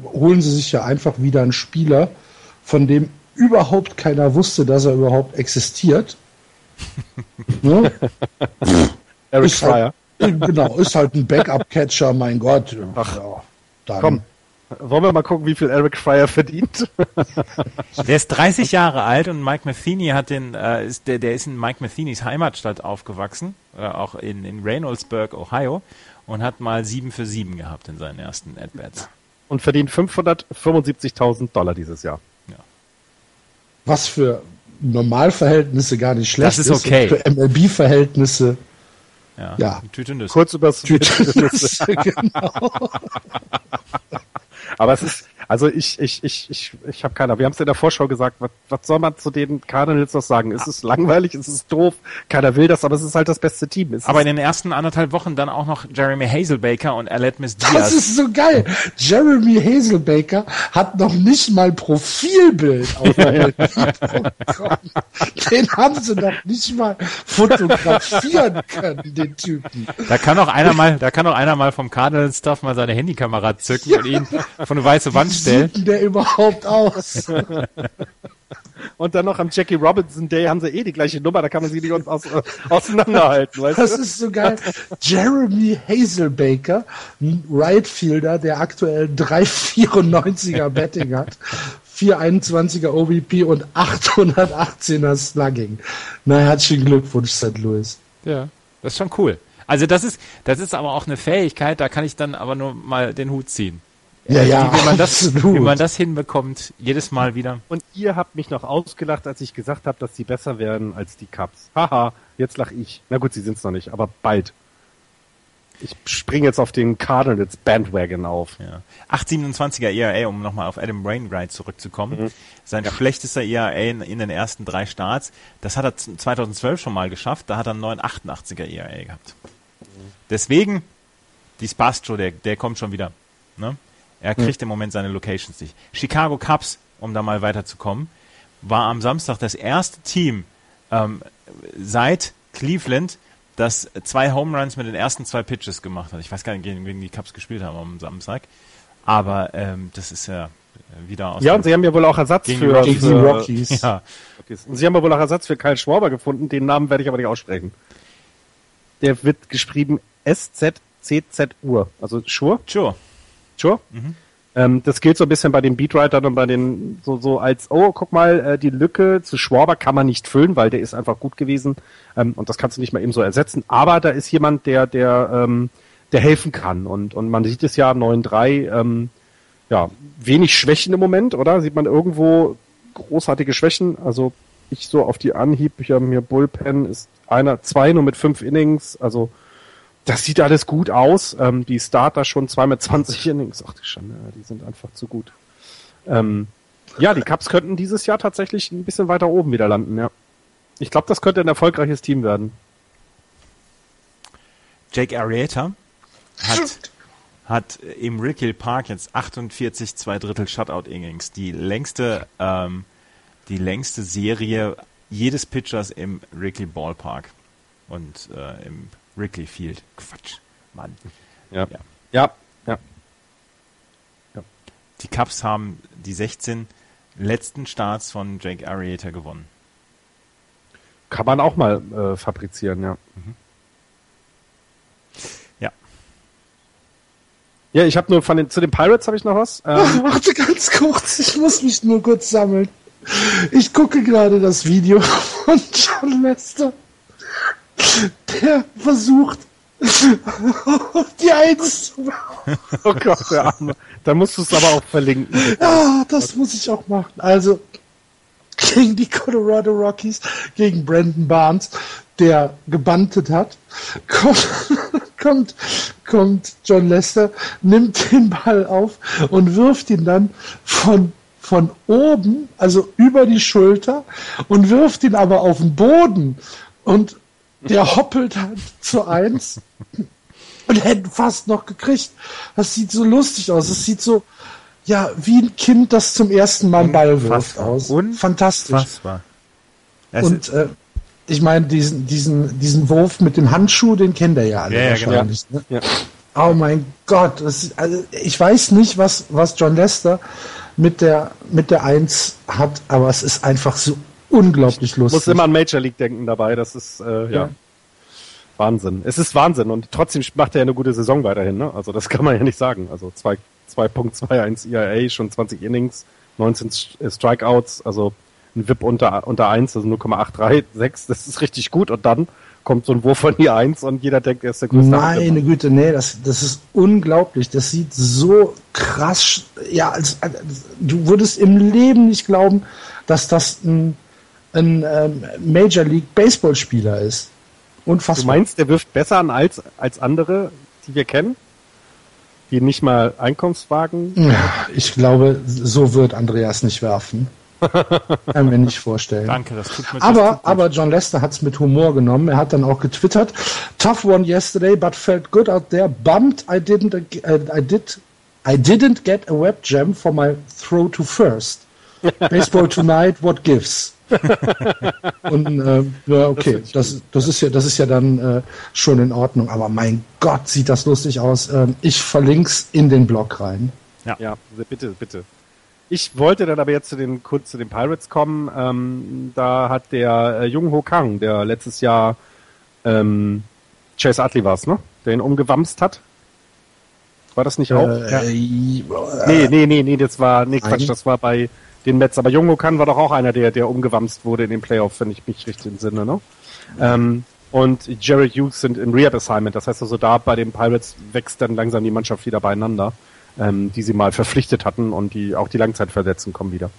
holen sie sich ja einfach wieder einen Spieler, von dem überhaupt keiner wusste, dass er überhaupt existiert. ne? Eric Ist halt, genau, ist halt ein Backup-Catcher, mein Gott. Ach, ja, dann, Komm, wollen wir mal gucken, wie viel Eric Fryer verdient? Der ist 30 Jahre alt und Mike Matheny hat den, äh, ist, der, der ist in Mike Mathenys Heimatstadt aufgewachsen, äh, auch in, in Reynoldsburg, Ohio, und hat mal 7 für 7 gehabt in seinen ersten At-Bats. Und verdient 575.000 Dollar dieses Jahr. Was für Normalverhältnisse gar nicht schlecht Das ist okay. und Für MLB-Verhältnisse, Ja, Ja. Tüte Nüsse. Kurz übers genau. Aber es ist, also ich, ich, ich, ich, ich habe keiner. Wir haben es in der Vorschau gesagt, was, was soll man zu den Cardinals noch sagen? Es ist langweilig, es ist doof, keiner will das, aber es ist halt das beste Team. Es Aber ist, in den ersten anderthalb Wochen dann auch noch Jeremy Hazelbaker und Alet Miss Das Diaz. ist so geil. Jeremy Hazelbaker hat noch nicht mal Profilbild auf MLB.com. Den haben sie noch nicht mal fotografieren können, den Typen. Da kann auch einer mal, da kann auch einer mal vom Cardinals Stuff mal seine Handykamera zücken und ihn vor eine weiße Wand Wie stellen. sieht denn der überhaupt aus? und dann noch am Jackie Robinson Day haben sie eh die gleiche Nummer, da kann man sie nicht aus, äh, auseinanderhalten, weißt Das du? ist so geil. Jeremy Hazelbaker, ein Rightfielder, der aktuell 3,94er Betting hat, 421er OBP und 818er Slugging. Na, herzlichen Glückwunsch, St. Louis. Ja, das ist schon cool. Also das ist, das ist aber auch eine Fähigkeit, da kann ich dann aber nur mal den Hut ziehen. Ja, ja, wie, man das, absolut. wie man das hinbekommt, jedes Mal wieder. Und ihr habt mich noch ausgelacht, als ich gesagt habe, dass sie besser werden als die Cubs. Haha, jetzt lach ich. Na gut, sie sind's noch nicht, aber bald. Ich springe jetzt auf den Cardinals Bandwagon auf. Ja. 8,27er ERA, um nochmal auf Adam Wainwright zurückzukommen. Mhm. Sein schlechtester ERA in, in den ersten drei Starts. Das hat er z- 2012 schon mal geschafft. Da hat er einen 9,88er ERA gehabt. Deswegen, die Spastro, der, der kommt schon wieder. Ne? Er kriegt im Moment seine Locations nicht. Chicago Cubs, um da mal weiterzukommen, war am Samstag das erste Team ähm, seit Cleveland, das zwei Home Runs mit den ersten zwei Pitches gemacht hat. Ich weiß gar nicht, gegen wen die Cubs gespielt haben am Samstag. Aber ähm, das ist ja wieder aus Ja, und sie haben ja wohl auch Ersatz Gegen für. Gegen die Rockies. ja. Und sie haben ja wohl auch Ersatz für Kyle Schwarber gefunden. Den Namen werde ich aber nicht aussprechen. Der wird geschrieben S-Z-C-Z-Ur. Also Schur? sure. Sure? Ähm, das gilt so ein bisschen bei den Beatwritern und bei den so, so als, oh, guck mal, äh, die Lücke zu Schwarber kann man nicht füllen, weil der ist einfach gut gewesen ähm, und das kannst du nicht mal eben so ersetzen. Aber da ist jemand, der, der, ähm, der helfen kann und, und man sieht es ja am 9-3, ähm, ja, wenig Schwächen im Moment, oder? Sieht man irgendwo großartige Schwächen? Also ich so auf die Anhieb, ich habe mir Bullpen ist einer, zwei nur mit fünf Innings, also das sieht alles gut aus. Ähm, die Starter schon zwei mit 20 Innings. Ach die Schande, die sind einfach zu gut. Ähm, ja, die Cubs könnten dieses Jahr tatsächlich ein bisschen weiter oben wieder landen, ja. Ich glaube, das könnte ein erfolgreiches Team werden. Jake Arrieta hat, hat im Rickle Park jetzt 48 zwei Drittel Shutout Innings. Die längste, ähm, die längste Serie jedes Pitchers im Rickle Ballpark und äh, im Wrigley Field. Quatsch, Mann. Ja. Ja. Ja, ja. Die Cubs haben die 16 letzten Starts von Jake Arrieta gewonnen. Kann man auch mal äh, fabrizieren, ja. Ja. Ja, ich habe nur von den, zu den Pirates habe ich noch was. Ähm, Warte ganz kurz, ich muss mich nur kurz sammeln. Ich gucke gerade das Video von John Lester. Der versucht, auf die Eins zu machen. oh Gott, der Arme. Da musst du es aber auch verlinken. Ja, das muss ich auch machen. Also, gegen die Colorado Rockies, gegen Brandon Barnes, der gebantet hat, kommt, kommt, kommt John Lester, nimmt den Ball auf und wirft ihn dann von von oben, also über die Schulter und wirft ihn aber auf den Boden und der hoppelt halt zu eins und hätte fast noch gekriegt. Das sieht so lustig aus. Es sieht so, ja, wie ein Kind, das zum ersten Mal einen Ball wirft aus. Fantastisch. Unfassbar. Und äh, ich meine, diesen, diesen, diesen Wurf mit dem Handschuh, den kennt er ja alle ja, wahrscheinlich. Genau. Ne? Ja. Oh mein Gott, ist, also ich weiß nicht, was, was John Lester mit der, mit der Eins hat, aber es ist einfach so unglaublich lustig. Muss immer an Major League denken dabei, das ist, äh, ja. ja. Wahnsinn. Es ist Wahnsinn und trotzdem macht er ja eine gute Saison weiterhin, ne? Also das kann man ja nicht sagen. Also 2.21 ERA, schon 20 Innings, 19 Strikeouts, also ein VIP unter, unter 1, also 0,836, das ist richtig gut und dann kommt so ein Wurf von die 1 und jeder denkt, er ist der größte. Meine Handel. Güte, nee, das, das ist unglaublich. Das sieht so krass, ja, als, als, du würdest im Leben nicht glauben, dass das ein, ein ähm, Major League Baseball Spieler ist. Unfassbar. Du meinst, der wirft besser an als, als andere, die wir kennen? Die nicht mal Einkommenswagen? Ja, ich glaube, so wird Andreas nicht werfen. Kann mir nicht vorstellen. Danke, das tut mir Aber, aber John Lester hat es mit Humor genommen. Er hat dann auch getwittert: Tough one yesterday, but felt good out there. Bummed I didn't, uh, I did, I didn't get a web jam for my throw to first. Baseball tonight, what gives? Und äh, ja, okay, das, das ist ja, das ist ja dann äh, schon in Ordnung. Aber mein Gott, sieht das lustig aus. Ähm, ich verlink's in den Blog rein. Ja, ja bitte, bitte. Ich wollte dann aber jetzt zu den kurz zu den Pirates kommen. Ähm, da hat der äh, Jung Ho Kang, der letztes Jahr ähm, Chase Utley war ne? Der ihn umgewamst hat. War das nicht auch? Äh, ja. äh, nee, nee, nee, nee, das war, nee, Quatsch, das war bei den Mets. Aber Jungo Kan war doch auch einer, der, der umgewamst wurde in den Playoffs, wenn ich mich richtig entsinne, ne? Ähm, und Jared Hughes sind im Rehab Assignment. Das heißt also, da bei den Pirates wächst dann langsam die Mannschaft wieder beieinander, ähm, die sie mal verpflichtet hatten und die auch die Langzeitverletzten kommen wieder.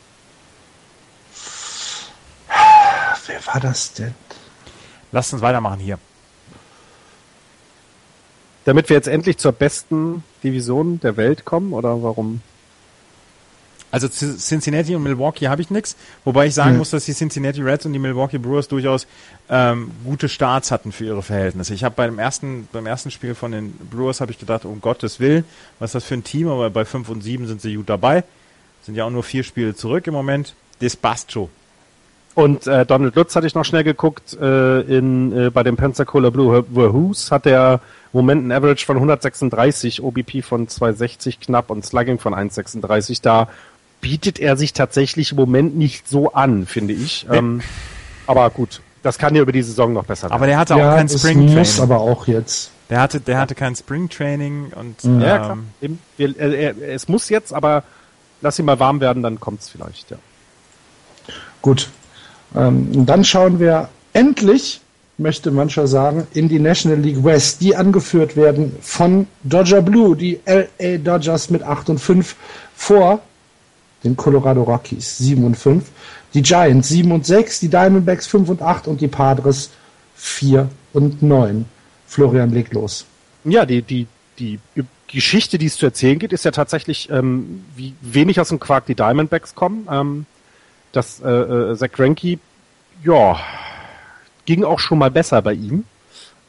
Wer war das denn? Lasst uns weitermachen hier. Damit wir jetzt endlich zur besten Division der Welt kommen, oder warum? Also Cincinnati und Milwaukee habe ich nichts, wobei ich sagen hm. muss, dass die Cincinnati Reds und die Milwaukee Brewers durchaus ähm, gute Starts hatten für ihre Verhältnisse. Ich habe beim ersten beim ersten Spiel von den Brewers habe ich gedacht, um Gottes Willen, was ist das für ein Team, aber bei 5 und 7 sind sie gut dabei. Sind ja auch nur vier Spiele zurück im Moment. Despacho. Und äh, Donald Lutz hatte ich noch schnell geguckt, äh, in, äh, bei dem Pensacola Blue Who's hat der Moment ein Average von 136, OBP von 260 knapp und Slugging von 136. Da bietet er sich tatsächlich im Moment nicht so an, finde ich. Ähm, aber gut, das kann ja über die Saison noch besser werden. Aber der hatte ja, auch kein Spring Training. muss aber auch jetzt. Der hatte, der hatte kein Spring Training und mhm. ja, klar. Ähm, wir, äh, es muss jetzt, aber lass ihn mal warm werden, dann kommt's vielleicht. Ja. Gut, ähm, dann schauen wir endlich, möchte mancher sagen, in die National League West, die angeführt werden von Dodger Blue, die LA Dodgers mit 8 und 5 vor den Colorado Rockies 7 und 5, die Giants 7 und 6, die Diamondbacks 5 und 8 und die Padres 4 und 9. Florian, leg los. Ja, die, die, die Geschichte, die es zu erzählen geht, ist ja tatsächlich, ähm, wie wenig aus dem Quark die Diamondbacks kommen. Ähm, dass äh, äh, Zach Greinke, ja, ging auch schon mal besser bei ihm.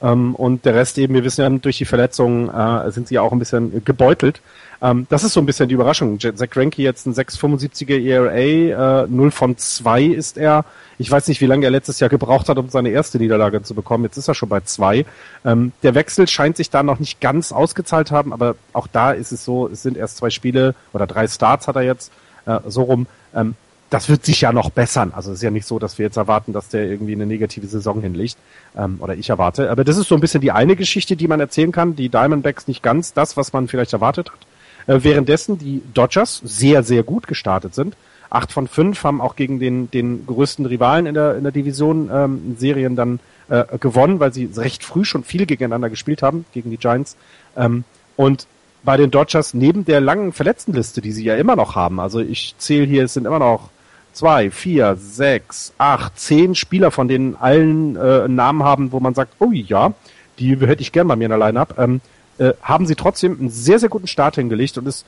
Ähm, und der Rest eben, wir wissen ja, durch die Verletzungen äh, sind sie ja auch ein bisschen gebeutelt. Ähm, das ist so ein bisschen die Überraschung. Zach Greinke jetzt ein 6,75er ERA, äh, 0 von 2 ist er. Ich weiß nicht, wie lange er letztes Jahr gebraucht hat, um seine erste Niederlage zu bekommen. Jetzt ist er schon bei 2. Ähm, der Wechsel scheint sich da noch nicht ganz ausgezahlt haben, aber auch da ist es so, es sind erst zwei Spiele oder drei Starts hat er jetzt, äh, so rum. Ähm, das wird sich ja noch bessern. Also es ist ja nicht so, dass wir jetzt erwarten, dass der irgendwie eine negative Saison hinlegt. Ähm, oder ich erwarte. Aber das ist so ein bisschen die eine Geschichte, die man erzählen kann. Die Diamondbacks nicht ganz das, was man vielleicht erwartet hat. Äh, währenddessen die Dodgers sehr, sehr gut gestartet sind. Acht von fünf haben auch gegen den, den größten Rivalen in der, in der Division ähm, Serien dann äh, gewonnen, weil sie recht früh schon viel gegeneinander gespielt haben, gegen die Giants. Ähm, und bei den Dodgers neben der langen Verletztenliste, die sie ja immer noch haben, also ich zähle hier, es sind immer noch zwei, vier, sechs, acht, zehn Spieler, von denen allen äh, Namen haben, wo man sagt, oh ja, die hätte ich gern bei mir in der Line-Up, ähm, äh, haben sie trotzdem einen sehr, sehr guten Start hingelegt und es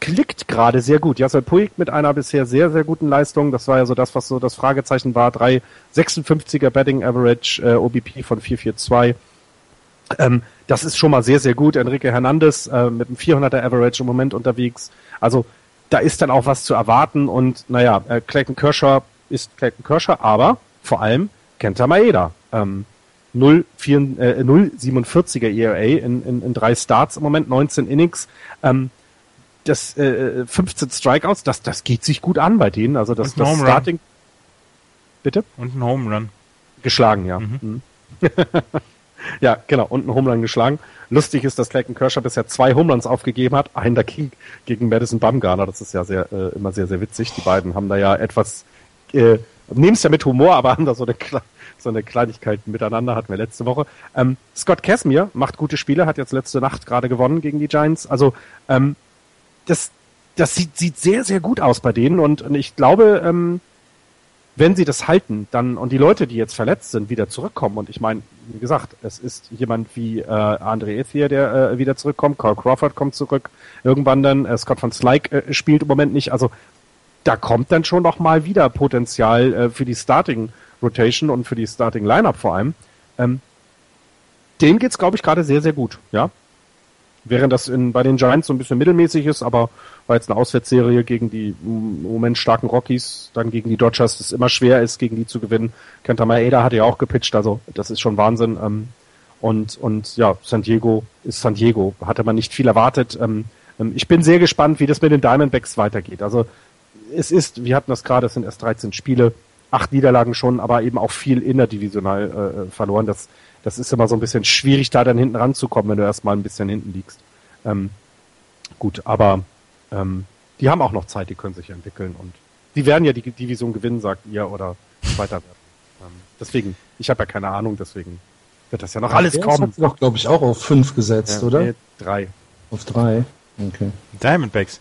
klickt gerade sehr gut. Jasser Puig mit einer bisher sehr, sehr guten Leistung. Das war ja so das, was so das Fragezeichen war. 3,56er Betting Average, äh, OBP von 4,42. Ähm, das ist schon mal sehr, sehr gut. Enrique Hernandez äh, mit einem 400er Average im Moment unterwegs. Also da ist dann auch was zu erwarten und naja, äh, Clayton Kershaw ist Clayton Kershaw, aber vor allem Kenta Maeda. Ähm, 0,47er äh, ERA in, in, in drei Starts im Moment, 19 Innings. Ähm, das äh, 15 Strikeouts, das, das geht sich gut an bei denen. Also das, das Starting. Bitte? Und ein Home Run. Geschlagen, ja. Mhm. ja, genau, und ein Home Run geschlagen. Lustig ist, dass Clayton Kershaw bisher zwei Home Runs aufgegeben hat, einen dagegen gegen Madison Bumgarner. Das ist ja sehr, äh, immer sehr, sehr witzig. Die beiden haben da ja etwas, äh, nehmen es ja mit Humor, aber haben da so eine, so eine Kleinigkeit miteinander, hatten wir letzte Woche. Ähm, Scott Casimir macht gute Spiele, hat jetzt letzte Nacht gerade gewonnen gegen die Giants. Also ähm, das, das sieht, sieht sehr, sehr gut aus bei denen und, und ich glaube, ähm, wenn sie das halten, dann und die Leute, die jetzt verletzt sind, wieder zurückkommen. Und ich meine, wie gesagt, es ist jemand wie äh, Andre Ethier, der äh, wieder zurückkommt, Carl Crawford kommt zurück, irgendwann dann, äh, Scott van Slyke äh, spielt im Moment nicht. Also da kommt dann schon noch mal wieder Potenzial äh, für die Starting Rotation und für die Starting Lineup vor allem. Ähm, dem geht's, glaube ich, gerade sehr, sehr gut. Ja, Während das in, bei den Giants so ein bisschen mittelmäßig ist, aber war jetzt eine Auswärtsserie gegen die im Moment starken Rockies, dann gegen die Dodgers, das immer schwer ist, gegen die zu gewinnen. Kenta Maeda hat ja auch gepitcht, also das ist schon Wahnsinn. Ähm, und, und ja, San Diego ist San Diego. Hatte man nicht viel erwartet. Ähm, ähm, ich bin sehr gespannt, wie das mit den Diamondbacks weitergeht. Also es ist, wir hatten das gerade, es sind erst 13 Spiele, acht Niederlagen schon, aber eben auch viel innerdivisional äh, äh verloren. Das das ist immer so ein bisschen schwierig, da dann hinten ranzukommen, wenn du erstmal ein bisschen hinten liegst. Ähm, gut, aber ähm, die haben auch noch Zeit, die können sich entwickeln und die werden ja die Division gewinnen, sagt ihr, oder weiter werden. Ähm, deswegen, ich habe ja keine Ahnung, deswegen wird das ja noch alles kommen. Das hat doch, glaube ich, auch auf fünf gesetzt, ja, oder? Nee, drei. Auf drei. Okay. Diamondbacks.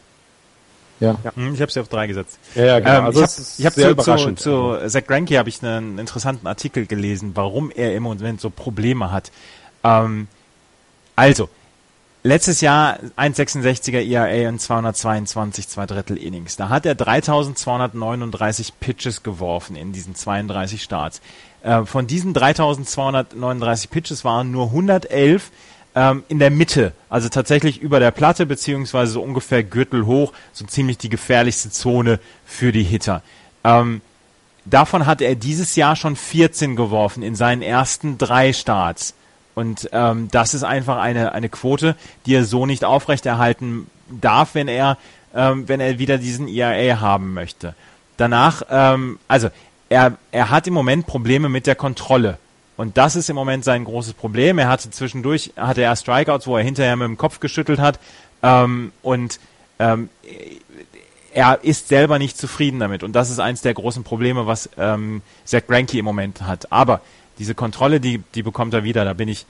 Ja. ja. Hm, ich habe sie auf drei gesetzt. Ja, ja genau. Ähm, also ich habe hab zu, zu, zu Zach Greinke habe ich einen interessanten Artikel gelesen, warum er im Moment so Probleme hat. Ähm, also, letztes Jahr 1,66er ERA und 222 zwei Drittel Innings. Da hat er 3239 Pitches geworfen in diesen 32 Starts. Äh, von diesen 3239 Pitches waren nur 111 ähm, in der Mitte, also tatsächlich über der Platte, beziehungsweise so ungefähr Gürtel hoch, so ziemlich die gefährlichste Zone für die Hitter. Ähm, davon hat er dieses Jahr schon 14 geworfen in seinen ersten drei Starts. Und ähm, das ist einfach eine, eine Quote, die er so nicht aufrechterhalten darf, wenn er, ähm, wenn er wieder diesen ERA haben möchte. Danach, ähm, also er, er hat im Moment Probleme mit der Kontrolle. Und das ist im Moment sein großes Problem. Er hatte zwischendurch, hatte er Strikeouts, wo er hinterher mit dem Kopf geschüttelt hat. Ähm, und ähm, er ist selber nicht zufrieden damit. Und das ist eins der großen Probleme, was ähm, Zach Greinke im Moment hat. Aber diese Kontrolle, die, die bekommt er wieder. Da bin ich,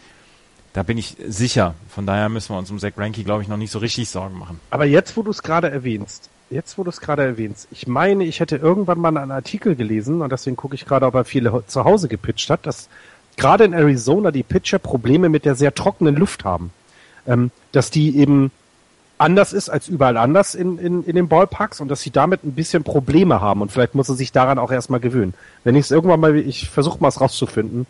da bin ich sicher. Von daher müssen wir uns um Zach Greinke, glaube ich, noch nicht so richtig Sorgen machen. Aber jetzt, wo du es gerade erwähnst, jetzt, wo du es gerade erwähnst, ich meine, ich hätte irgendwann mal einen Artikel gelesen und deswegen gucke ich gerade, ob er viele zu Hause gepitcht hat, dass gerade in Arizona die Pitcher Probleme mit der sehr trockenen Luft haben. Ähm, dass die eben anders ist als überall anders in, in, in den Ballparks und dass sie damit ein bisschen Probleme haben und vielleicht muss er sich daran auch erstmal gewöhnen. Wenn ich es irgendwann mal, ich versuche mal es rauszufinden,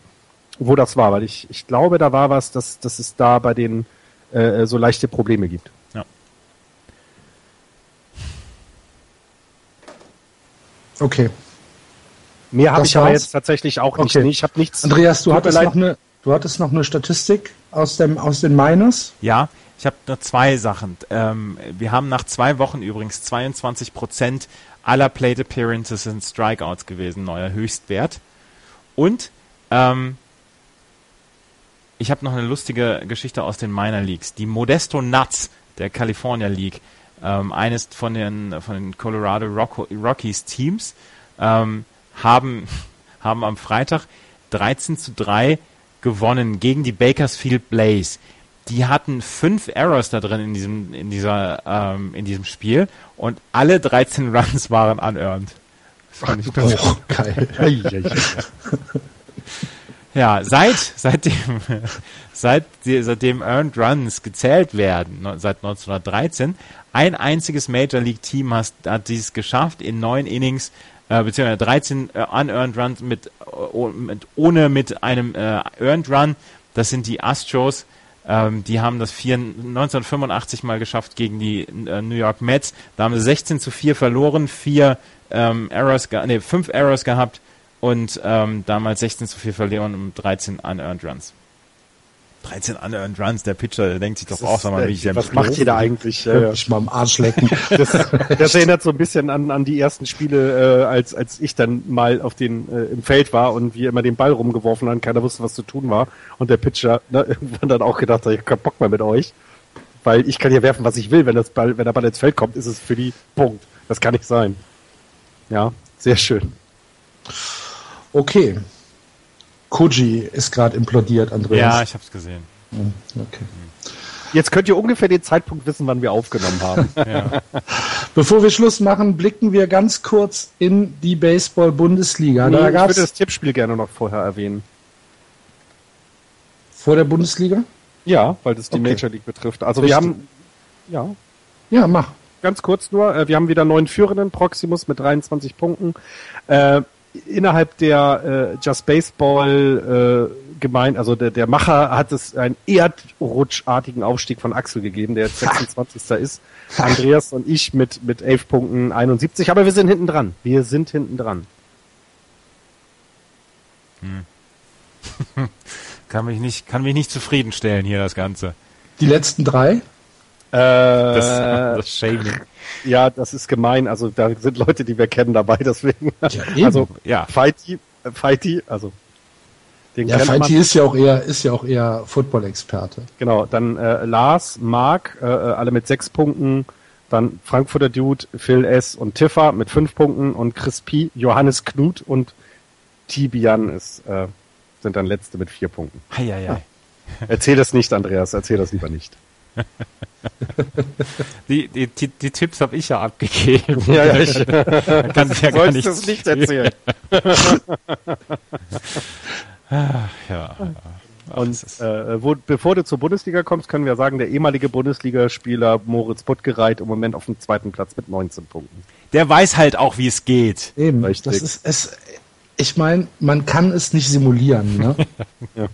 wo das war, weil ich, ich glaube, da war was, dass, dass es da bei denen äh, so leichte Probleme gibt. Ja. Okay. Mehr habe ich aber jetzt tatsächlich auch nicht. Okay. Ich habe nichts. Andreas, du hattest, noch eine, du hattest noch eine Statistik aus, dem, aus den Miners? Ja, ich habe nur zwei Sachen. Ähm, wir haben nach zwei Wochen übrigens 22 Prozent aller Plate Appearances sind Strikeouts gewesen, neuer Höchstwert. Und ähm, ich habe noch eine lustige Geschichte aus den Minor Leagues. Die Modesto Nuts der California League, ähm, eines von den, von den Colorado Rockies Teams, ähm, haben, haben am Freitag 13 zu 3 gewonnen gegen die Bakersfield Blaze. Die hatten fünf Errors da drin in diesem, in dieser, ähm, in diesem Spiel und alle 13 Runs waren unearned. Oh, geil. ja, seit, seitdem, seit, seitdem Earned Runs gezählt werden, seit 1913, ein einziges Major League Team hat, hat dies geschafft, in neun Innings äh, beziehungsweise 13 äh, unearned Runs mit, oh, mit, ohne mit einem äh, Earned Run. Das sind die Astros. Ähm, die haben das vier, 1985 mal geschafft gegen die äh, New York Mets. Da haben sie 16 zu 4 verloren, vier ähm, Errors, nee, fünf Errors gehabt und ähm, damals 16 zu 4 verloren und 13 unearned Runs. 13 unearned Runs, der Pitcher, der denkt sich doch auch, sag mal, wie ich Was macht ihr da eigentlich? Ja, ich mal am Arsch lecken. Das, das, erinnert so ein bisschen an, an die ersten Spiele, äh, als, als ich dann mal auf den, äh, im Feld war und wir immer den Ball rumgeworfen haben, keiner wusste, was zu tun war. Und der Pitcher ne, irgendwann dann auch gedacht hat, ich hab keinen Bock mehr mit euch. Weil ich kann hier werfen, was ich will. Wenn das Ball, wenn der Ball ins Feld kommt, ist es für die Punkt. Das kann nicht sein. Ja, sehr schön. Okay. Koji ist gerade implodiert, Andreas. Ja, ich habe es gesehen. Hm, okay. Jetzt könnt ihr ungefähr den Zeitpunkt wissen, wann wir aufgenommen haben. ja. Bevor wir Schluss machen, blicken wir ganz kurz in die Baseball-Bundesliga. Nee, ich würde das Tippspiel gerne noch vorher erwähnen. Vor der Bundesliga? Ja, weil das die okay. Major League betrifft. Also Richtig. wir haben, ja. Ja, mach. Ganz kurz nur, äh, wir haben wieder neun Führenden, Proximus mit 23 Punkten. Äh, innerhalb der äh, Just Baseball äh, gemeint, also der, der Macher hat es einen erdrutschartigen Aufstieg von Axel gegeben, der jetzt 26. ist. Andreas und ich mit, mit 11 Punkten 71, aber wir sind hinten dran. Wir sind hinten dran. Hm. kann mich nicht, kann mich nicht zufriedenstellen hier das Ganze. Die letzten drei? Äh, das, das Shaming. Ja, das ist gemein. Also da sind Leute, die wir kennen dabei, deswegen. Ja, eben. Also ja, Fighty, äh, Fighty, also den ja, Fighty ist ja auch eher ist ja auch eher Football-Experte. Genau, dann äh, Lars, Mark, äh, äh, alle mit sechs Punkten, dann Frankfurter Dude, Phil S. und Tiffa mit fünf Punkten und Chris P., Johannes Knut und Tibian ist, äh, sind dann letzte mit vier Punkten. Hei, hei, hei. Erzähl das nicht, Andreas, erzähl das lieber nicht. die, die, die, die, Tipps habe ich ja abgegeben. Ja, ja, ich kann ja gar nicht, das nicht erzählen. ja. Und äh, wo, bevor du zur Bundesliga kommst, können wir sagen, der ehemalige Bundesligaspieler Moritz Buttgereit im Moment auf dem zweiten Platz mit 19 Punkten. Der weiß halt auch, wie es geht. Eben, Richtig. das ist es. Ich meine, man kann es nicht simulieren. Ne? ja.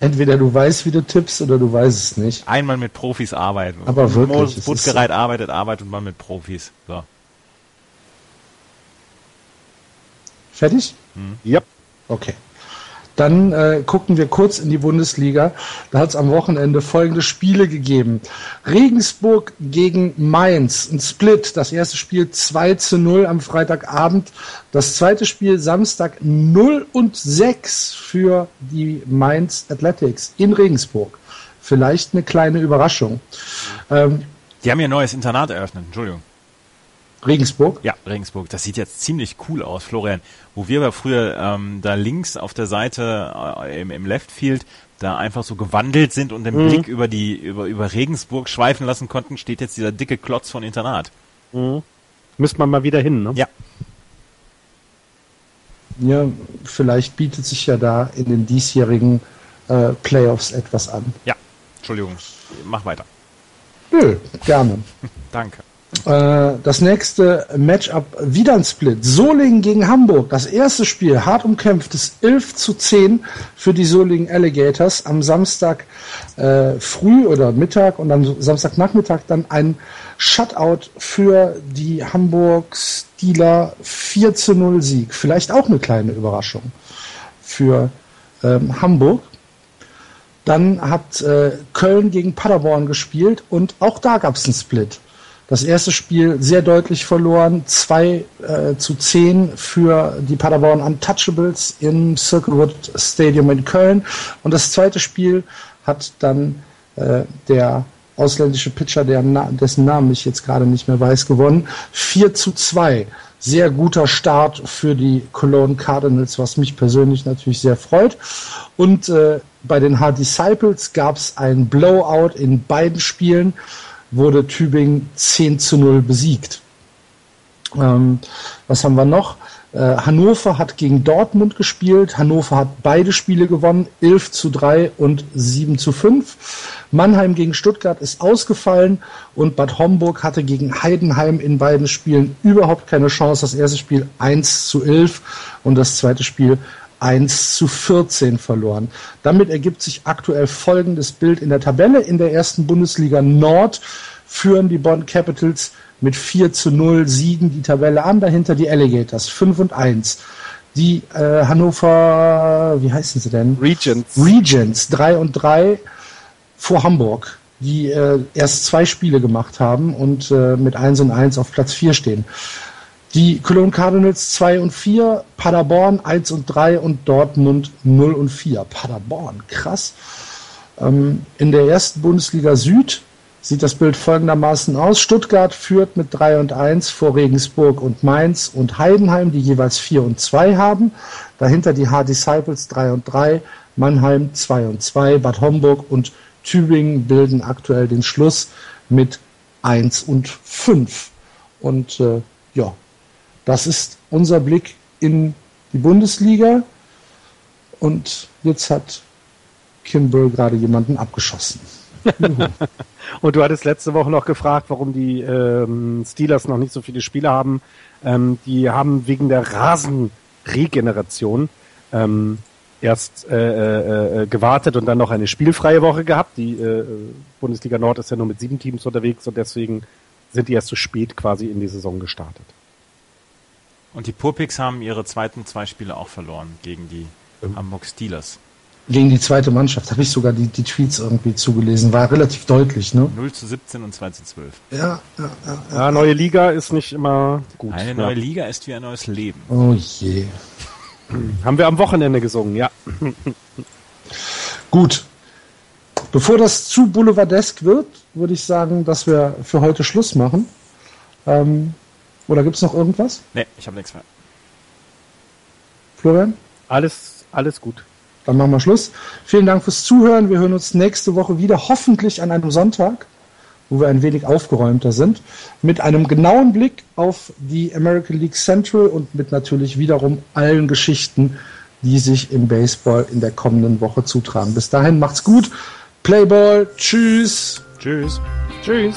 Entweder du weißt, wie du tippst, oder du weißt es nicht. Einmal mit Profis arbeiten. Aber wirklich. Putzgereit so. arbeitet, arbeitet man mit Profis. So. Fertig? Hm. Ja. Okay. Dann äh, gucken wir kurz in die Bundesliga. Da hat es am Wochenende folgende Spiele gegeben. Regensburg gegen Mainz, ein Split. Das erste Spiel 2 zu 0 am Freitagabend. Das zweite Spiel Samstag 0 und 6 für die Mainz Athletics in Regensburg. Vielleicht eine kleine Überraschung. Ähm, die haben ihr neues Internat eröffnet, Entschuldigung. Regensburg? Ja, Regensburg. Das sieht jetzt ziemlich cool aus, Florian. Wo wir früher ähm, da links auf der Seite äh, im, im Left Field da einfach so gewandelt sind und den mhm. Blick über die über über Regensburg schweifen lassen konnten, steht jetzt dieser dicke Klotz von Internat. Mhm. Müsste man mal wieder hin, ne? Ja. Ja, vielleicht bietet sich ja da in den diesjährigen äh, Playoffs etwas an. Ja, Entschuldigung, mach weiter. Nö, gerne. Danke. Äh, das nächste Matchup wieder ein Split. Solingen gegen Hamburg. Das erste Spiel hart umkämpftes 11 zu 10 für die Solingen Alligators. Am Samstag äh, früh oder Mittag und am Samstagnachmittag dann ein Shutout für die Hamburg Steeler 4 zu 0 Sieg. Vielleicht auch eine kleine Überraschung für ähm, Hamburg. Dann hat äh, Köln gegen Paderborn gespielt und auch da gab es einen Split. Das erste Spiel sehr deutlich verloren, 2 äh, zu 10 für die Paderborn Untouchables im Circlewood Stadium in Köln. Und das zweite Spiel hat dann äh, der ausländische Pitcher, der, dessen Namen ich jetzt gerade nicht mehr weiß, gewonnen. 4 zu 2. Sehr guter Start für die Cologne Cardinals, was mich persönlich natürlich sehr freut. Und äh, bei den Hard Disciples gab es ein Blowout in beiden Spielen wurde Tübingen 10 zu 0 besiegt. Ähm, was haben wir noch? Äh, Hannover hat gegen Dortmund gespielt. Hannover hat beide Spiele gewonnen, 11 zu 3 und 7 zu 5. Mannheim gegen Stuttgart ist ausgefallen und Bad Homburg hatte gegen Heidenheim in beiden Spielen überhaupt keine Chance. Das erste Spiel 1 zu 11 und das zweite Spiel 1 zu 14 verloren. Damit ergibt sich aktuell folgendes Bild in der Tabelle. In der ersten Bundesliga Nord führen die Bonn Capitals mit 4 zu 0 Siegen die Tabelle an. Dahinter die Alligators 5 und 1. Die äh, Hannover, wie heißen sie denn? Regents. Regents 3 und 3 vor Hamburg, die äh, erst zwei Spiele gemacht haben und äh, mit 1 und 1 auf Platz 4 stehen. Die Cologne Cardinals 2 und 4, Paderborn 1 und 3 und Dortmund 0 und 4. Paderborn, krass. Ähm, in der ersten Bundesliga Süd sieht das Bild folgendermaßen aus. Stuttgart führt mit 3 und 1 vor Regensburg und Mainz und Heidenheim, die jeweils 4 und 2 haben. Dahinter die H-Disciples 3 und 3, Mannheim 2 und 2, Bad Homburg und Tübingen bilden aktuell den Schluss mit 1 und 5. Und äh, das ist unser Blick in die Bundesliga. Und jetzt hat Kimbrell gerade jemanden abgeschossen. Und du hattest letzte Woche noch gefragt, warum die ähm, Steelers noch nicht so viele Spiele haben. Ähm, die haben wegen der Rasenregeneration ähm, erst äh, äh, äh, gewartet und dann noch eine spielfreie Woche gehabt. Die äh, Bundesliga Nord ist ja nur mit sieben Teams unterwegs und deswegen sind die erst zu spät quasi in die Saison gestartet. Und die Purpix haben ihre zweiten zwei Spiele auch verloren gegen die ähm. Hamburg Steelers. Gegen die zweite Mannschaft habe ich sogar die, die Tweets irgendwie zugelesen. War relativ deutlich, ne? 0 zu 17 und 2 zu 12. Ja, ja, ja, ja. ja neue Liga ist nicht immer gut. Eine neue Liga ist wie ein neues Leben. Oh je. Haben wir am Wochenende gesungen, ja. Gut. Bevor das zu boulevardesk wird, würde ich sagen, dass wir für heute Schluss machen. Ähm, oder gibt es noch irgendwas? Nee, ich habe nichts mehr. Florian? Alles, alles gut. Dann machen wir Schluss. Vielen Dank fürs Zuhören. Wir hören uns nächste Woche wieder, hoffentlich an einem Sonntag wo wir ein wenig aufgeräumter sind, mit einem genauen Blick auf die American League Central und mit natürlich wiederum allen Geschichten, die sich im Baseball in der kommenden Woche zutragen. Bis dahin macht's gut. Playball. Tschüss. Tschüss. Tschüss.